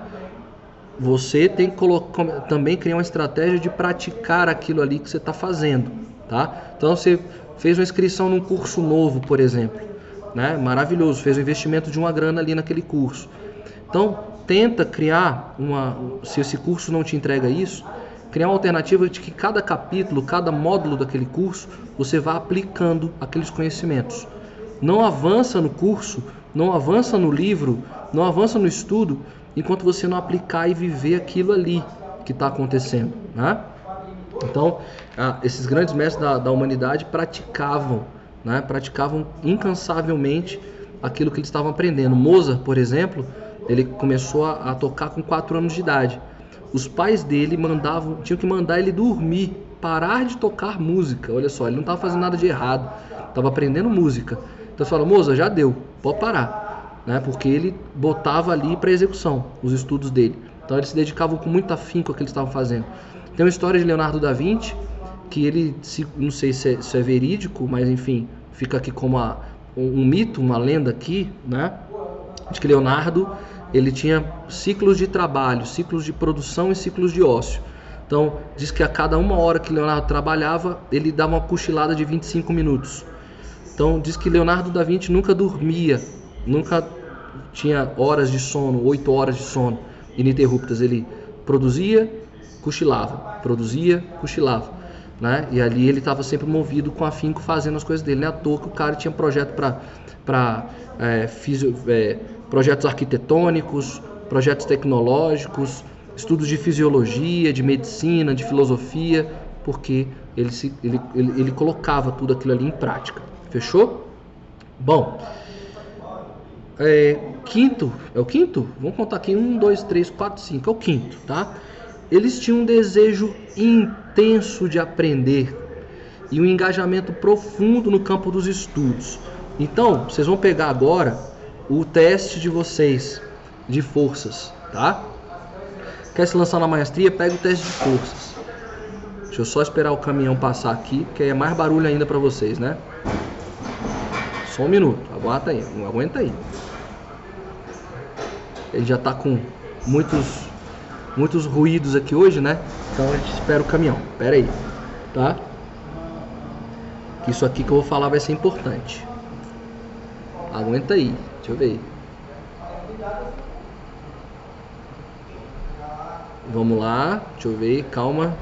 Você tem que colocar, também criar uma estratégia de praticar aquilo ali que você está fazendo, tá? Então você fez uma inscrição num curso novo, por exemplo, né? Maravilhoso, fez o um investimento de uma grana ali naquele curso. Então, tenta criar uma, se esse curso não te entrega isso, criar uma alternativa de que cada capítulo, cada módulo daquele curso, você vá aplicando aqueles conhecimentos. Não avança no curso, não avança no livro, não avança no estudo, enquanto você não aplicar e viver aquilo ali que está acontecendo, né? Então, ah, esses grandes mestres da, da humanidade praticavam, né? praticavam incansavelmente aquilo que eles estavam aprendendo. Mozart, por exemplo, ele começou a, a tocar com 4 anos de idade. Os pais dele mandavam, tinham que mandar ele dormir, parar de tocar música. Olha só, ele não estava fazendo nada de errado, estava aprendendo música. Então você fala, moça, já deu, pode parar, né? Porque ele botava ali para execução os estudos dele. Então eles se dedicavam com muito afinco ao que eles estavam fazendo. Tem uma história de Leonardo da Vinci que ele, se, não sei se é, se é, verídico, mas enfim, fica aqui como a, um, um mito, uma lenda aqui, né? De que Leonardo ele tinha ciclos de trabalho, ciclos de produção e ciclos de ócio. Então, diz que a cada uma hora que Leonardo trabalhava, ele dava uma cochilada de 25 minutos. Então, diz que Leonardo da Vinci nunca dormia, nunca tinha horas de sono, 8 horas de sono ininterruptas. Ele produzia, cochilava, produzia, cochilava. Né? E ali ele estava sempre movido com afinco fazendo as coisas dele. Não é à toa que o cara tinha projeto para é, é, projetos arquitetônicos, projetos tecnológicos, estudos de fisiologia, de medicina, de filosofia, porque ele, se, ele, ele, ele colocava tudo aquilo ali em prática. Fechou? Bom, é, quinto, é o quinto? Vamos contar aqui: um, dois, três, quatro, cinco. É o quinto, tá? Eles tinham um desejo intenso de aprender e um engajamento profundo no campo dos estudos. Então, vocês vão pegar agora o teste de vocês de forças, tá? Quer se lançar na maestria? Pega o teste de forças. Deixa eu só esperar o caminhão passar aqui, porque aí é mais barulho ainda para vocês, né? Só um minuto, aguenta aí, aguenta aí. Ele já tá com muitos muitos ruídos aqui hoje, né? Então a gente espera o caminhão. Pera aí, tá? Isso aqui que eu vou falar vai ser importante. Aguenta aí. Deixa eu ver. Vamos lá, deixa eu ver, calma.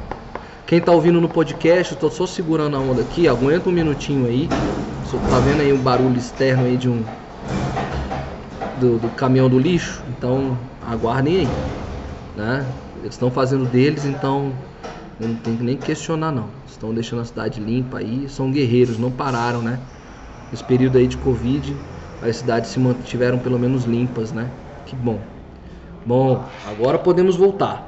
Quem tá ouvindo no podcast, eu tô só segurando a onda aqui, aguenta um minutinho aí. Você tá vendo aí um barulho externo aí de um do, do caminhão do lixo, então aguardem aí, né? Eles estão fazendo deles, então não tem que nem questionar não. Estão deixando a cidade limpa aí, são guerreiros, não pararam, né? Nesse período aí de Covid, as cidades se mantiveram pelo menos limpas, né? Que bom. Bom, agora podemos voltar.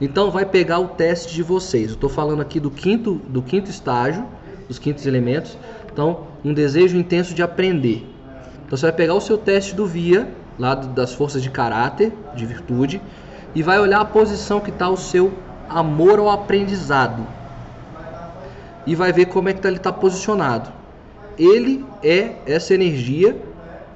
Então vai pegar o teste de vocês. Eu estou falando aqui do quinto, do quinto estágio, dos quintos elementos. Então, um desejo intenso de aprender. Então você vai pegar o seu teste do VIA, lá das forças de caráter, de virtude, e vai olhar a posição que está o seu amor ao aprendizado. E vai ver como é que tá, ele está posicionado ele é essa energia,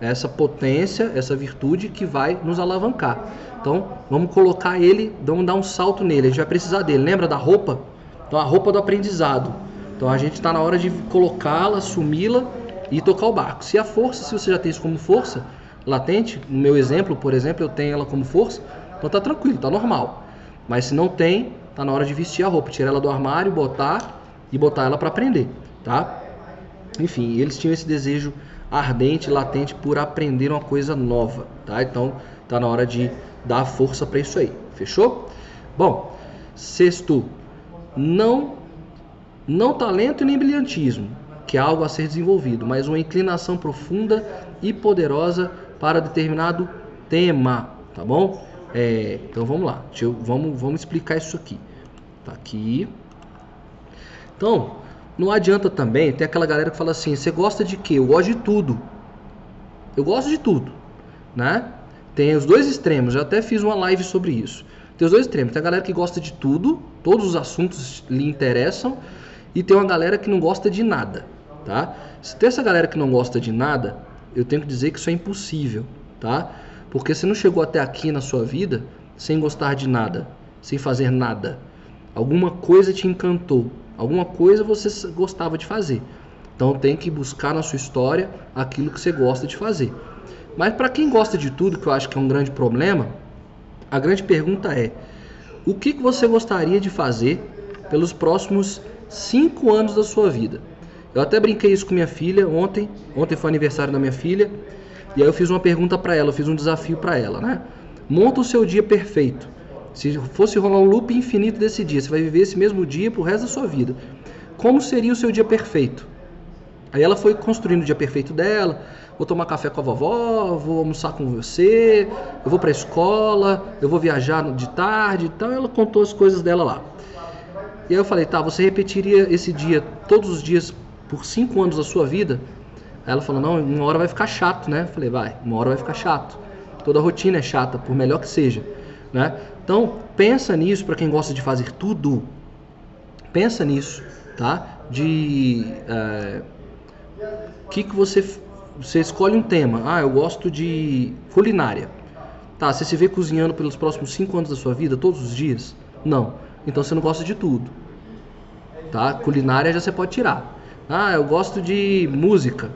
essa potência, essa virtude que vai nos alavancar. Então, vamos colocar ele, vamos dar um salto nele. A gente vai precisar dele. Lembra da roupa? Então, a roupa do aprendizado. Então, a gente está na hora de colocá-la, assumi-la e tocar o barco. Se a força, se você já tem isso como força latente, no meu exemplo, por exemplo, eu tenho ela como força, então tá tranquilo, tá normal. Mas se não tem, tá na hora de vestir a roupa, tirar ela do armário, botar e botar ela para aprender, tá? Enfim, eles tinham esse desejo ardente, latente por aprender uma coisa nova, tá? Então, tá na hora de dar força para isso aí. Fechou? Bom, sexto, não não talento nem brilhantismo, que é algo a ser desenvolvido, mas uma inclinação profunda e poderosa para determinado tema, tá bom? É, então vamos lá, eu, vamos, vamos explicar isso aqui. Tá aqui. Então, não adianta também, tem aquela galera que fala assim, você gosta de quê? Eu gosto de tudo. Eu gosto de tudo, né? Tem os dois extremos, eu até fiz uma live sobre isso. Tem os dois extremos, tem a galera que gosta de tudo, todos os assuntos lhe interessam, e tem uma galera que não gosta de nada, tá? Se tem essa galera que não gosta de nada, eu tenho que dizer que isso é impossível, tá? Porque você não chegou até aqui na sua vida sem gostar de nada, sem fazer nada. Alguma coisa te encantou, alguma coisa você gostava de fazer. Então tem que buscar na sua história aquilo que você gosta de fazer. Mas para quem gosta de tudo, que eu acho que é um grande problema, a grande pergunta é: o que, que você gostaria de fazer pelos próximos cinco anos da sua vida? Eu até brinquei isso com minha filha ontem. Ontem foi aniversário da minha filha. E aí eu fiz uma pergunta para ela, eu fiz um desafio para ela, né? Monta o seu dia perfeito. Se fosse rolar um loop infinito desse dia, você vai viver esse mesmo dia pro resto da sua vida. Como seria o seu dia perfeito? Aí ela foi construindo o dia perfeito dela. Vou tomar café com a vovó, vou almoçar com você, eu vou para a escola, eu vou viajar de tarde. Então ela contou as coisas dela lá. E aí eu falei, tá, você repetiria esse dia todos os dias por cinco anos da sua vida? Aí ela falou, não, uma hora vai ficar chato, né? Eu falei, vai, uma hora vai ficar chato. Toda rotina é chata, por melhor que seja, né? Então pensa nisso para quem gosta de fazer tudo. Pensa nisso, tá? De é, que que você você escolhe um tema. Ah, eu gosto de culinária. Tá, você se vê cozinhando pelos próximos cinco anos da sua vida, todos os dias? Não. Então você não gosta de tudo. Tá? Culinária já você pode tirar. Ah, eu gosto de música.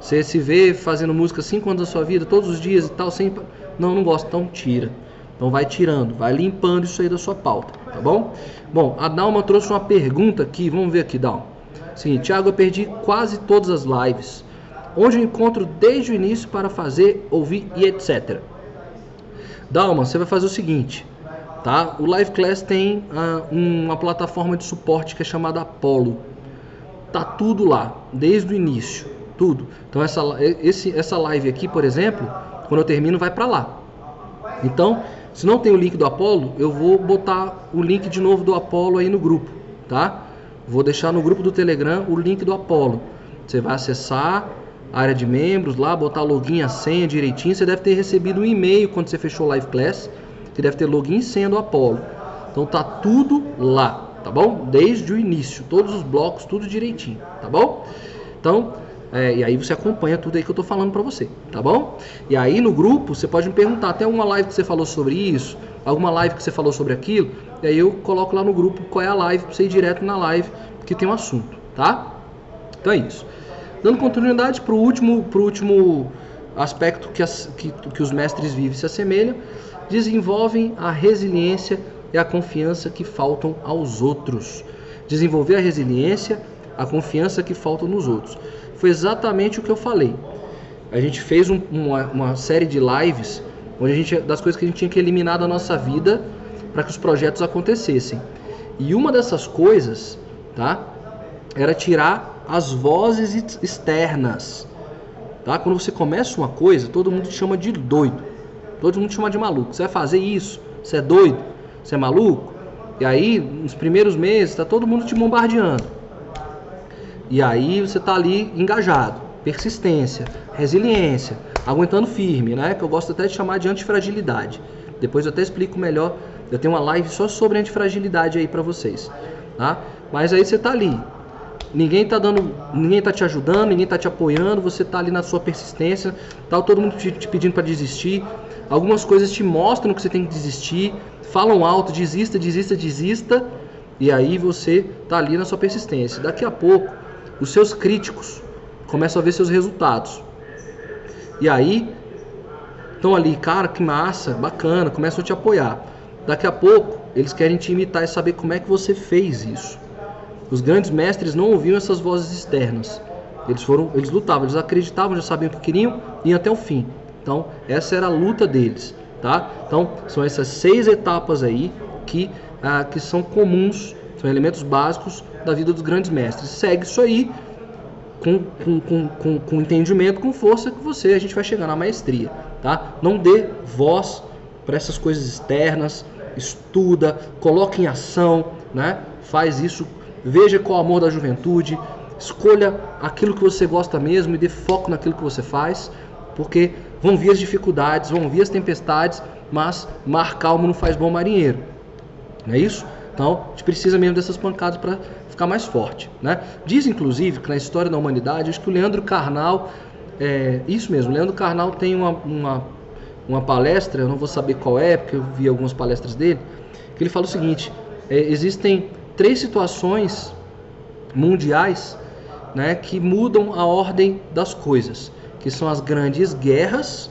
Você se vê fazendo música cinco anos da sua vida, todos os dias e tal, sempre. Não, não gosto, então tira. Então vai tirando, vai limpando isso aí da sua pauta, tá bom? Bom, a Dalma trouxe uma pergunta aqui, vamos ver aqui, Dalma. Seguinte, Thiago, eu perdi quase todas as lives onde eu encontro desde o início para fazer, ouvir e etc. Dalma, você vai fazer o seguinte, tá? O Live Class tem uh, uma plataforma de suporte que é chamada Apollo. Tá tudo lá, desde o início, tudo. Então essa, esse, essa live aqui, por exemplo, quando eu termino, vai para lá. Então, se não tem o link do Apollo, eu vou botar o link de novo do Apollo aí no grupo, tá? Vou deixar no grupo do Telegram o link do Apollo. Você vai acessar, área de membros lá, botar login, a senha direitinho. Você deve ter recebido um e-mail quando você fechou Live Class, que deve ter login e senha do Apollo. Então tá tudo lá, tá bom? Desde o início, todos os blocos, tudo direitinho, tá bom? Então, é, e aí você acompanha tudo aí que eu tô falando para você, tá bom? E aí no grupo você pode me perguntar, até uma live que você falou sobre isso, alguma live que você falou sobre aquilo, e aí eu coloco lá no grupo qual é a live para você ir direto na live que tem um assunto, tá? Então é isso. Dando continuidade para o último, pro último aspecto que, as, que, que os mestres vivem se assemelham, desenvolvem a resiliência e a confiança que faltam aos outros. Desenvolver a resiliência, a confiança que faltam nos outros. Foi exatamente o que eu falei. A gente fez um, uma, uma, série de lives onde a gente, das coisas que a gente tinha que eliminar da nossa vida para que os projetos acontecessem. E uma dessas coisas, tá, era tirar as vozes externas. Tá? Quando você começa uma coisa, todo mundo te chama de doido. Todo mundo te chama de maluco. Você vai fazer isso? Você é doido? Você é maluco? E aí, nos primeiros meses, está todo mundo te bombardeando. E aí você está ali engajado. Persistência, resiliência, aguentando firme, né? Que eu gosto até de chamar de antifragilidade. Depois eu até explico melhor. Eu tenho uma live só sobre antifragilidade aí para vocês, tá? Mas aí você está ali, Ninguém está dando, ninguém tá te ajudando, ninguém está te apoiando, você está ali na sua persistência, tá todo mundo te, te pedindo para desistir. Algumas coisas te mostram que você tem que desistir, falam alto, desista, desista, desista, e aí você está ali na sua persistência. Daqui a pouco, os seus críticos começam a ver seus resultados. E aí estão ali, cara, que massa, bacana, começam a te apoiar. Daqui a pouco eles querem te imitar e saber como é que você fez isso. Os grandes mestres não ouviam essas vozes externas. Eles foram, eles lutavam, eles acreditavam, já sabiam o que queriam e até o fim. Então, essa era a luta deles, tá? Então, são essas seis etapas aí que, ah, que são comuns, são elementos básicos da vida dos grandes mestres. Segue isso aí com, com, com, com, com entendimento, com força, que você a gente vai chegar na maestria, tá? Não dê voz para essas coisas externas, estuda, coloque em ação, né? Faz isso, veja qual é o amor da juventude, escolha aquilo que você gosta mesmo e dê foco naquilo que você faz, porque vão vir as dificuldades, vão vir as tempestades, mas mar calmo não faz bom marinheiro. Não é isso? Então, a gente precisa mesmo dessas pancadas para ficar mais forte. Né? Diz, inclusive, que na história da humanidade, acho que o Leandro Carnal, é, isso mesmo, o Leandro Carnal tem uma, uma, uma, palestra, eu não vou saber qual é, porque eu vi algumas palestras dele, que ele fala o seguinte, é, existem três situações mundiais né, que mudam a ordem das coisas, que são as grandes guerras,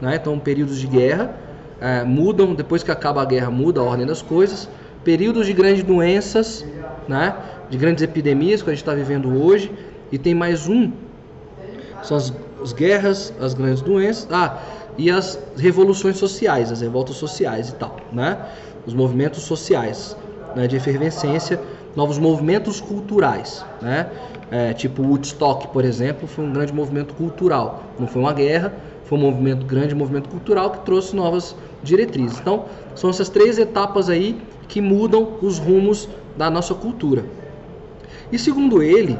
né, então períodos de guerra, é, mudam, depois que acaba a guerra, muda a ordem das coisas, períodos de grandes doenças, né, de grandes epidemias que a gente está vivendo hoje, e tem mais um, são as, as guerras, as grandes doenças, ah, e as revoluções sociais, as revoltas sociais e tal, né, os movimentos sociais, né, de efervescência, novos movimentos culturais, né, é, tipo Woodstock, por exemplo, foi um grande movimento cultural, não foi uma guerra, foi um movimento grande movimento cultural que trouxe novas diretrizes. Então, são essas três etapas aí que mudam os rumos da nossa cultura. E segundo ele,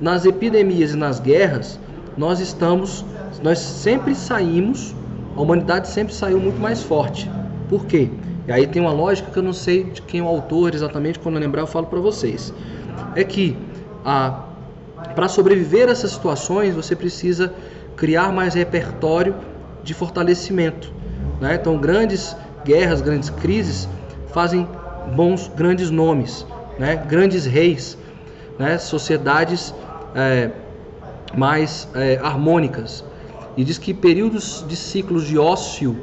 nas epidemias e nas guerras, nós estamos, nós sempre saímos, a humanidade sempre saiu muito mais forte. Por quê? E aí tem uma lógica que eu não sei de quem é o autor exatamente, quando eu lembrar eu falo para vocês. É que para sobreviver a essas situações, você precisa criar mais repertório de fortalecimento. Né? Então, grandes guerras, grandes crises fazem bons, grandes nomes, né? grandes reis, né? sociedades é, mais é, harmônicas. E diz que períodos de ciclos de ócio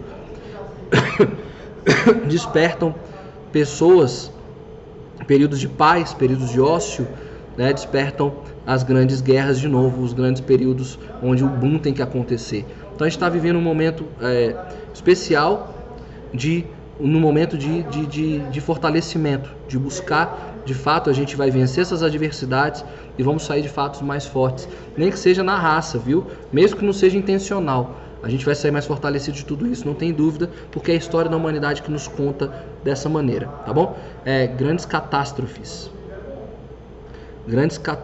despertam pessoas, períodos de paz, períodos de ócio, né? despertam as grandes guerras de novo, os grandes períodos onde o boom tem que acontecer. Então a gente está vivendo um momento é, especial de no momento de, de, de, de, fortalecimento, de buscar, de fato, a gente vai vencer essas adversidades e vamos sair de fatos mais fortes. Nem que seja na raça, viu? Mesmo que não seja intencional. A gente vai sair mais fortalecido de tudo isso, não tem dúvida, porque é a história da humanidade que nos conta dessa maneira, tá bom? É, grandes catástrofes. Grandes ca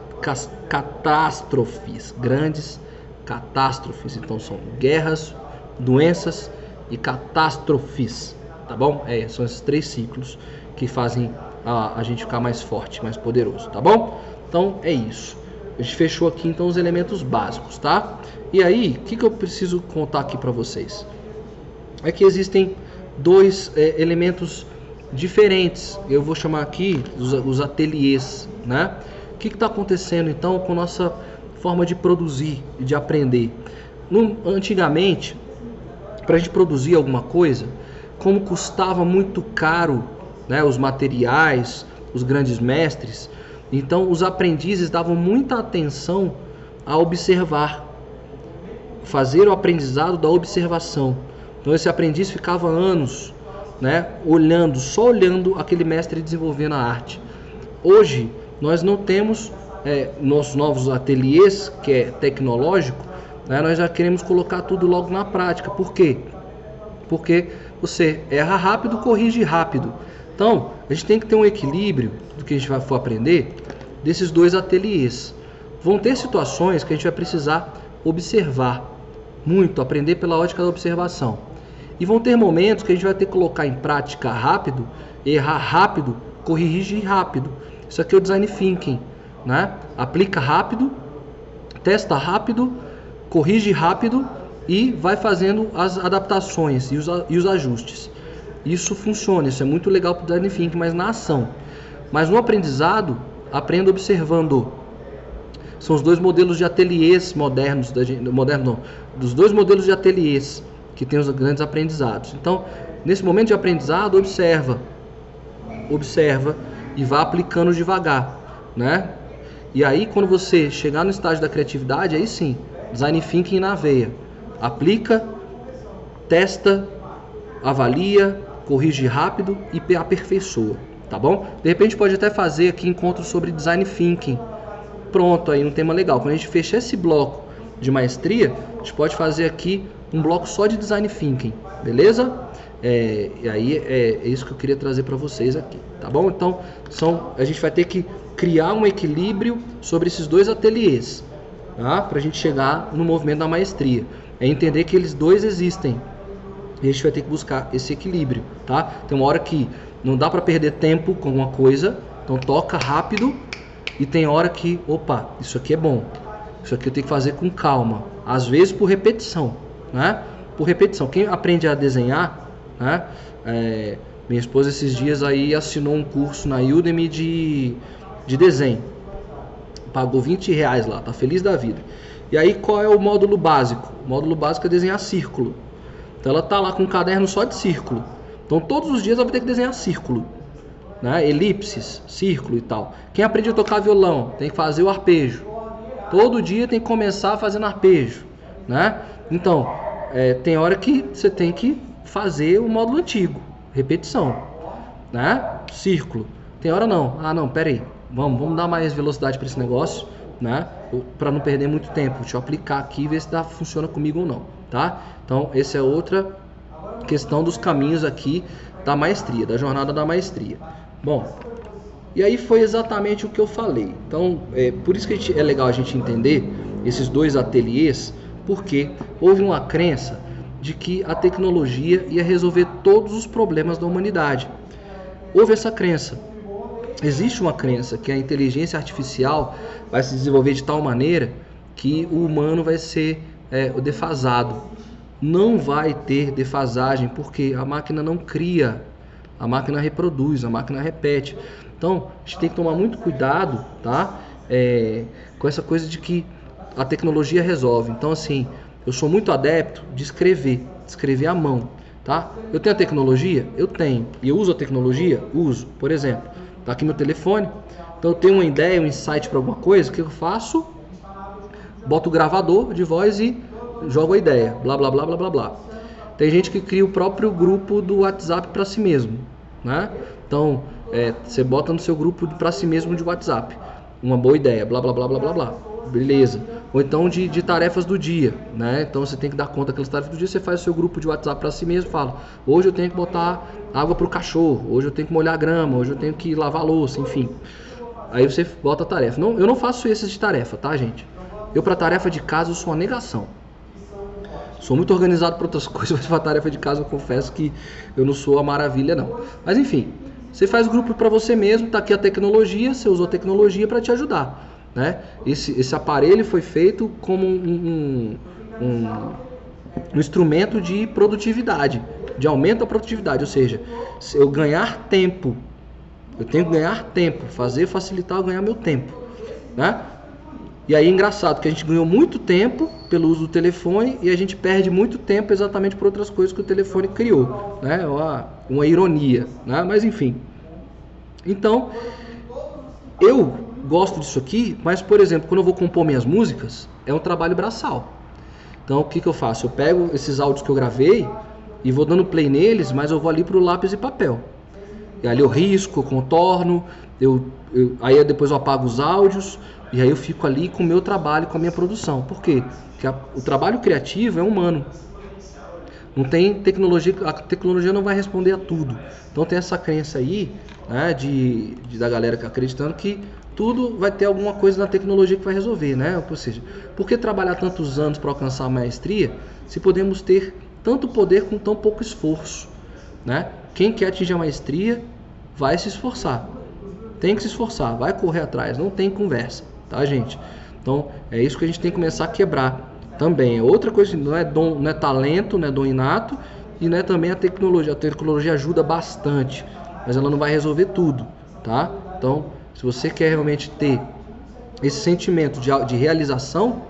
catástrofes. Grandes catástrofes. Então são guerras, doenças e catástrofes, tá bom? É, são esses três ciclos que fazem a, a gente ficar mais forte, mais poderoso, tá bom? Então é isso. A gente fechou aqui então os elementos básicos, tá? E aí, o que, que eu preciso contar aqui para vocês? É que existem dois é, elementos diferentes. Eu vou chamar aqui os, os ateliês, né? O que está acontecendo então com nossa forma de produzir e de aprender. No, antigamente, para a gente produzir alguma coisa, como custava muito caro né, os materiais, os grandes mestres, então os aprendizes davam muita atenção a observar, fazer o aprendizado da observação. Então esse aprendiz ficava anos, né, olhando, só olhando aquele mestre desenvolvendo a arte. Hoje nós não temos é, nossos novos ateliês, que é tecnológico, né, nós já queremos colocar tudo logo na prática. Por quê? Porque você erra rápido, corrige rápido. Então, a gente tem que ter um equilíbrio do que a gente vai for aprender desses dois ateliês. Vão ter situações que a gente vai precisar observar muito, aprender pela ótica da observação. E vão ter momentos que a gente vai ter que colocar em prática rápido, errar rápido, corrigir rápido. Isso aqui é o design thinking né? Aplica rápido, testa rápido, corrige rápido e vai fazendo as adaptações e os, e os ajustes. Isso funciona, isso é muito legal para o design thinking, mas na ação. Mas no aprendizado, aprenda observando. São os dois modelos de ateliês modernos, moderno não, dos dois modelos de ateliês que tem os grandes aprendizados. Então, nesse momento de aprendizado, observa, observa e vá aplicando devagar, né? E aí quando você chegar no estágio da criatividade, aí sim, design thinking na veia. Aplica, testa, avalia, corrige rápido e aperfeiçoa, tá bom? De repente pode até fazer aqui encontro sobre design thinking. Pronto, aí um tema legal. Quando a gente fechar esse bloco de maestria, a gente pode fazer aqui um bloco só de design thinking, beleza? É, e aí é, é, isso que eu queria trazer para vocês aqui, tá bom? Então são, a gente vai ter que criar um equilíbrio sobre esses dois ateliês, tá? Para a gente chegar no movimento da maestria. É entender que eles dois existem. E a gente vai ter que buscar esse equilíbrio, tá? Tem uma hora que não dá para perder tempo com alguma coisa, então toca rápido. E tem hora que, opa, isso aqui é bom. Isso aqui eu tenho que fazer com calma. Às vezes por repetição, né? Por repetição. Quem aprende a desenhar, né? É, minha esposa esses dias aí assinou um curso na Udemy de, de desenho. Pagou 20 reais lá, tá feliz da vida. E aí qual é o módulo básico? O módulo básico é desenhar círculo. Então ela tá lá com um caderno só de círculo. Então todos os dias ela vai ter que desenhar círculo. Né? Elipses, círculo e tal. Quem aprende a tocar violão tem que fazer o arpejo. Todo dia tem que começar fazendo arpejo. Né? Então, é, tem hora que você tem que fazer o módulo antigo, repetição, né? Círculo. Tem hora não. Ah, não, pera aí. Vamos, vamos dar mais velocidade para esse negócio, né? Para não perder muito tempo. Deixa eu aplicar aqui e ver se dá, funciona comigo ou não, tá? Então, essa é outra questão dos caminhos aqui da maestria, da jornada da maestria. Bom, e aí foi exatamente o que eu falei. Então, é por isso que gente, é legal a gente entender esses dois ateliês, porque houve uma crença de que a tecnologia ia resolver todos os problemas da humanidade. Houve essa crença. Existe uma crença que a inteligência artificial vai se desenvolver de tal maneira que o humano vai ser é, defasado. Não vai ter defasagem porque a máquina não cria, a máquina reproduz, a máquina repete. Então a gente tem que tomar muito cuidado, tá? É, com essa coisa de que a tecnologia resolve. Então assim, eu sou muito adepto de escrever, de escrever à mão, tá? Eu tenho a tecnologia? Eu tenho. E eu uso a tecnologia? Uso. Por exemplo, tá aqui meu telefone. Então eu tenho uma ideia, um insight para alguma coisa, o que eu faço? Boto o gravador de voz e jogo a ideia, blá blá blá blá blá blá. Tem gente que cria o próprio grupo do WhatsApp para si mesmo, né? Então, é, você bota no seu grupo para si mesmo de WhatsApp. Uma boa ideia, blá blá blá blá blá blá. Beleza ou então de, de, tarefas do dia, né? Então você tem que dar conta daquelas tarefas do dia, você faz o seu grupo de WhatsApp para si mesmo, fala: "Hoje eu tenho que botar água pro cachorro, hoje eu tenho que molhar a grama, hoje eu tenho que lavar a louça, enfim". Aí você bota a tarefa. Não, eu não faço esses de tarefa, tá, gente? Eu para tarefa de casa eu sou uma negação. Sou muito organizado para outras coisas, mas para tarefa de casa eu confesso que eu não sou a maravilha não. Mas enfim, você faz o grupo para você mesmo, tá aqui a tecnologia, você usou a tecnologia para te ajudar. Né? Esse, esse aparelho foi feito como um, um, um, um instrumento de produtividade, de aumento da produtividade. Ou seja, se eu ganhar tempo, eu tenho que ganhar tempo, fazer facilitar eu ganhar meu tempo. Né? E aí é engraçado que a gente ganhou muito tempo pelo uso do telefone e a gente perde muito tempo exatamente por outras coisas que o telefone criou, né? Uma, uma ironia, né? Mas enfim. Então, eu gosto disso aqui, mas por exemplo, quando eu vou compor minhas músicas, é um trabalho braçal. Então o que, que eu faço? Eu pego esses áudios que eu gravei e vou dando play neles, mas eu vou ali pro lápis e papel. E ali eu risco, eu contorno, eu, eu, aí depois eu apago os áudios e aí eu fico ali com o meu trabalho, com a minha produção. Por quê? Porque a, o trabalho criativo é humano. Não tem tecnologia, a tecnologia não vai responder a tudo. Então tem essa crença aí, né, de, de da galera acreditando que tudo vai ter alguma coisa na tecnologia que vai resolver, né? Ou seja, por que trabalhar tantos anos para alcançar a maestria se podemos ter tanto poder com tão pouco esforço, né? Quem quer atingir a maestria vai se esforçar. Tem que se esforçar, vai correr atrás, não tem conversa, tá, gente? Então, é isso que a gente tem que começar a quebrar também. É outra coisa, não é dom, não é talento, não é dom inato e não é também a tecnologia. A tecnologia ajuda bastante, mas ela não vai resolver tudo, tá? Então, se você quer realmente ter esse sentimento de, de realização,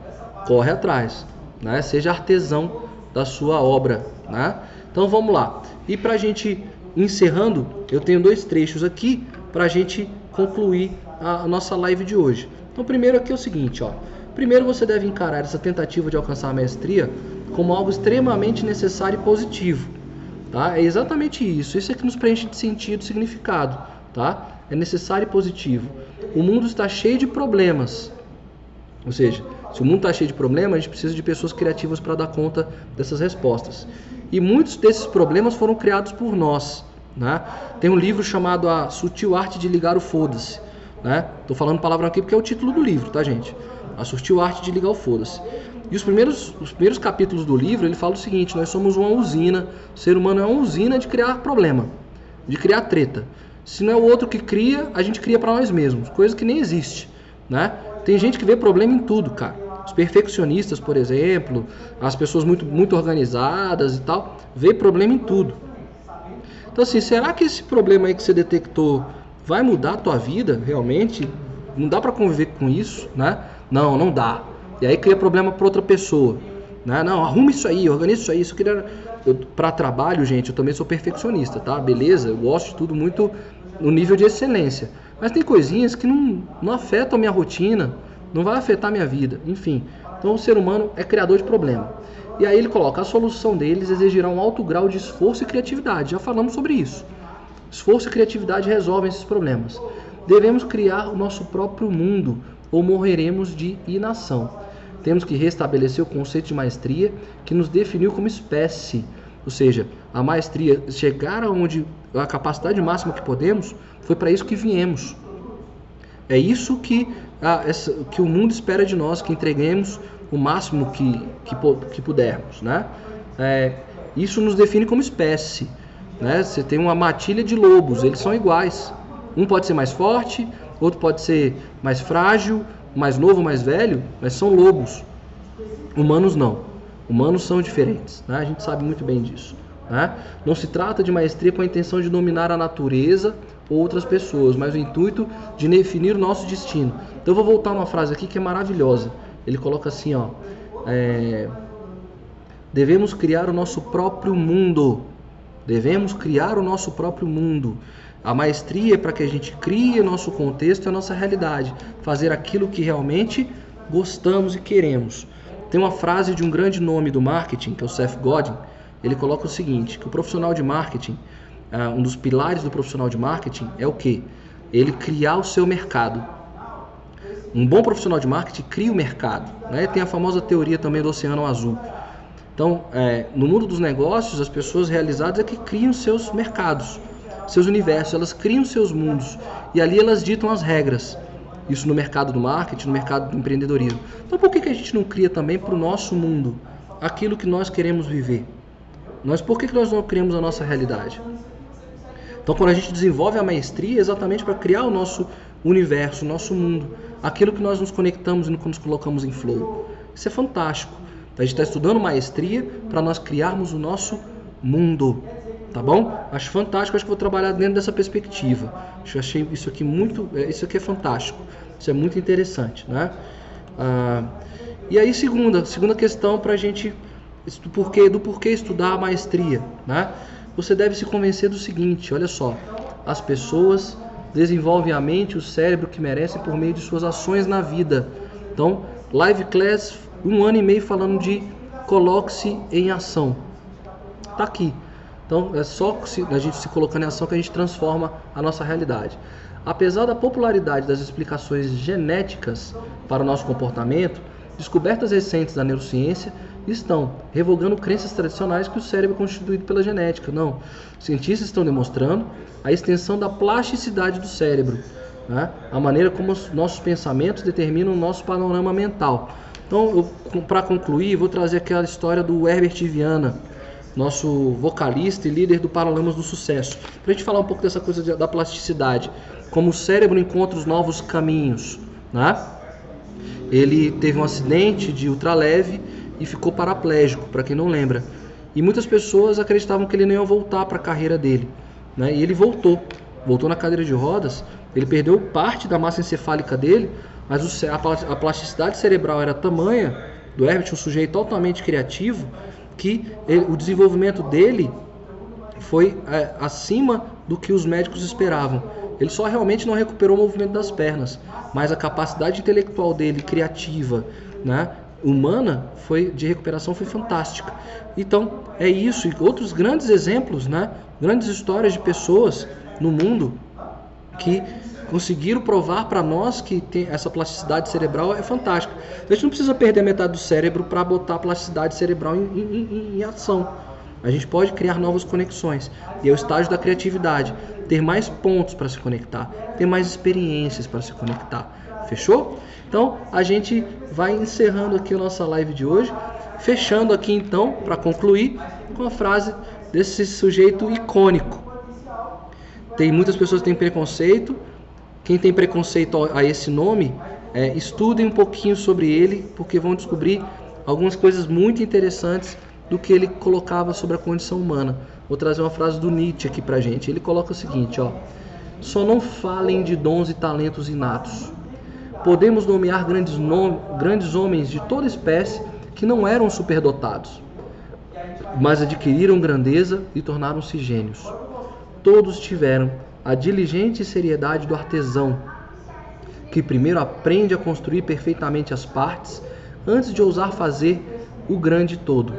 corre atrás, né? Seja artesão da sua obra, né? Então vamos lá. E para a gente encerrando, eu tenho dois trechos aqui para a gente concluir a nossa live de hoje. Então, primeiro aqui é o seguinte, ó. Primeiro você deve encarar essa tentativa de alcançar a maestria como algo extremamente necessário e positivo, tá? É exatamente isso. Isso é que nos preenche de sentido, significado, tá? É necessário e positivo. O mundo está cheio de problemas. Ou seja, se o mundo está cheio de problemas, a gente precisa de pessoas criativas para dar conta dessas respostas. E muitos desses problemas foram criados por nós. Né? Tem um livro chamado A Sutil Arte de Ligar o Foda-se. Né? Tô falando palavra aqui porque é o título do livro, tá, gente? A Sutil Arte de Ligar o Foda-se. E os primeiros, os primeiros capítulos do livro, ele fala o seguinte: nós somos uma usina, o ser humano é uma usina de criar problema, de criar treta. Se não é o outro que cria, a gente cria para nós mesmos, coisa que nem existe, né? Tem gente que vê problema em tudo, cara. Os perfeccionistas, por exemplo, as pessoas muito, muito organizadas e tal, vê problema em tudo. Então assim, será que esse problema aí que você detectou vai mudar a tua vida realmente? Não dá para conviver com isso, né? Não, não dá. E aí cria problema para outra pessoa. Né? Não, arruma isso aí, organiza isso aí. Isso queria... Para trabalho, gente, eu também sou perfeccionista, tá? Beleza? Eu gosto de tudo muito no nível de excelência. Mas tem coisinhas que não, não afetam a minha rotina, não vai afetar a minha vida, enfim. Então o ser humano é criador de problema. E aí ele coloca, a solução deles exigirá um alto grau de esforço e criatividade. Já falamos sobre isso. Esforço e criatividade resolvem esses problemas. Devemos criar o nosso próprio mundo ou morreremos de inação. Temos que restabelecer o conceito de maestria que nos definiu como espécie, ou seja, a maestria, chegar aonde a capacidade máxima que podemos, foi para isso que viemos. É isso que, essa, que o mundo espera de nós, que entreguemos o máximo que, que, que pudermos. Né? É, isso nos define como espécie. Né? Você tem uma matilha de lobos, eles são iguais. Um pode ser mais forte, outro pode ser mais frágil, mais novo, mais velho, mas são lobos. Humanos não. Humanos são diferentes. Né? A gente sabe muito bem disso. Né? Não se trata de maestria com a intenção de dominar a natureza ou outras pessoas, mas o intuito de definir o nosso destino. Então eu vou voltar uma frase aqui que é maravilhosa. Ele coloca assim, ó. É, devemos criar o nosso próprio mundo. Devemos criar o nosso próprio mundo. A maestria é para que a gente crie o nosso contexto e a nossa realidade, fazer aquilo que realmente gostamos e queremos. Tem uma frase de um grande nome do marketing, que é o Seth Godin, ele coloca o seguinte, que o profissional de marketing, ah, um dos pilares do profissional de marketing é o que? Ele criar o seu mercado. Um bom profissional de marketing cria o mercado. Né? Tem a famosa teoria também do oceano azul. Então, é, no mundo dos negócios, as pessoas realizadas é que criam seus mercados seus universos, elas criam seus mundos e ali elas ditam as regras. Isso no mercado do marketing, no mercado do empreendedorismo. Então por que, que a gente não cria também para o nosso mundo aquilo que nós queremos viver? Nós, por que, que nós não criamos a nossa realidade? Então quando a gente desenvolve a maestria é exatamente para criar o nosso universo, o nosso mundo, aquilo que nós nos conectamos e nos colocamos em flow. Isso é fantástico. A gente está estudando maestria para nós criarmos o nosso mundo tá bom? Acho fantástico, acho que vou trabalhar dentro dessa perspectiva. Acho, achei isso aqui muito, é, isso aqui é fantástico, isso é muito interessante, né? Ah, e aí segunda, segunda questão para a gente do porquê, do porquê estudar a maestria, né? Você deve se convencer do seguinte, olha só, as pessoas desenvolvem a mente, o cérebro que merecem por meio de suas ações na vida. Então, live class, um ano e meio falando de coloque-se em ação. Tá aqui. Então é só a gente se colocando em ação que a gente transforma a nossa realidade. Apesar da popularidade das explicações genéticas para o nosso comportamento, descobertas recentes da neurociência estão revogando crenças tradicionais que o cérebro é constituído pela genética. Não. Cientistas estão demonstrando a extensão da plasticidade do cérebro, né? a maneira como os nossos pensamentos determinam o nosso panorama mental. Então, para concluir, vou trazer aquela história do Herbert Viana nosso vocalista e líder do Paralamas do Sucesso, para a gente falar um pouco dessa coisa da plasticidade, como o cérebro encontra os novos caminhos. Né? Ele teve um acidente de ultraleve e ficou paraplégico, para quem não lembra. E muitas pessoas acreditavam que ele não ia voltar para a carreira dele. Né? E ele voltou, voltou na cadeira de rodas. Ele perdeu parte da massa encefálica dele, mas a plasticidade cerebral era tamanha do Herbert, um sujeito altamente criativo, que ele, o desenvolvimento dele foi é, acima do que os médicos esperavam. Ele só realmente não recuperou o movimento das pernas, mas a capacidade intelectual dele, criativa, né, humana, foi de recuperação foi fantástica. Então é isso e outros grandes exemplos, né, grandes histórias de pessoas no mundo que conseguiram provar para nós que essa plasticidade cerebral é fantástica. A gente não precisa perder metade do cérebro para botar a plasticidade cerebral em, em, em, em ação. A gente pode criar novas conexões. E é o estágio da criatividade. Ter mais pontos para se conectar, ter mais experiências para se conectar. Fechou? Então a gente vai encerrando aqui a nossa live de hoje. Fechando aqui então, para concluir, com a frase desse sujeito icônico. Tem muitas pessoas que têm preconceito. Quem tem preconceito a esse nome, é, estudem um pouquinho sobre ele, porque vão descobrir algumas coisas muito interessantes do que ele colocava sobre a condição humana. Vou trazer uma frase do Nietzsche aqui pra gente. Ele coloca o seguinte, ó: Só não falem de dons e talentos inatos. Podemos nomear grandes, nom grandes homens de toda espécie que não eram superdotados, mas adquiriram grandeza e tornaram-se gênios. Todos tiveram a diligente seriedade do artesão, que primeiro aprende a construir perfeitamente as partes antes de ousar fazer o grande todo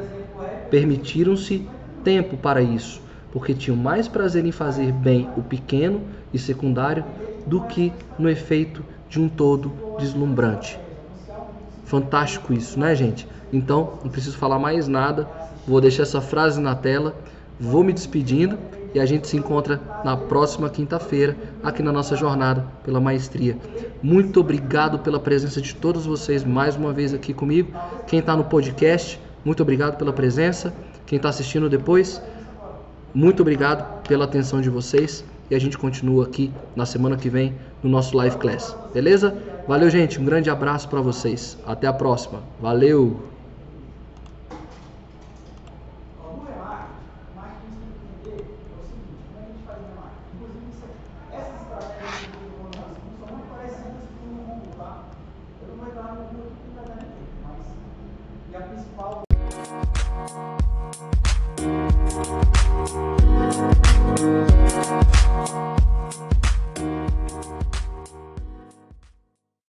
permitiram-se tempo para isso, porque tinham mais prazer em fazer bem o pequeno e secundário do que no efeito de um todo deslumbrante. Fantástico isso, né, gente? Então, não preciso falar mais nada. Vou deixar essa frase na tela. Vou me despedindo e a gente se encontra na próxima quinta-feira aqui na nossa jornada pela maestria. Muito obrigado pela presença de todos vocês mais uma vez aqui comigo. Quem está no podcast, muito obrigado pela presença. Quem está assistindo depois, muito obrigado pela atenção de vocês. E a gente continua aqui na semana que vem no nosso live class. Beleza? Valeu, gente. Um grande abraço para vocês. Até a próxima. Valeu!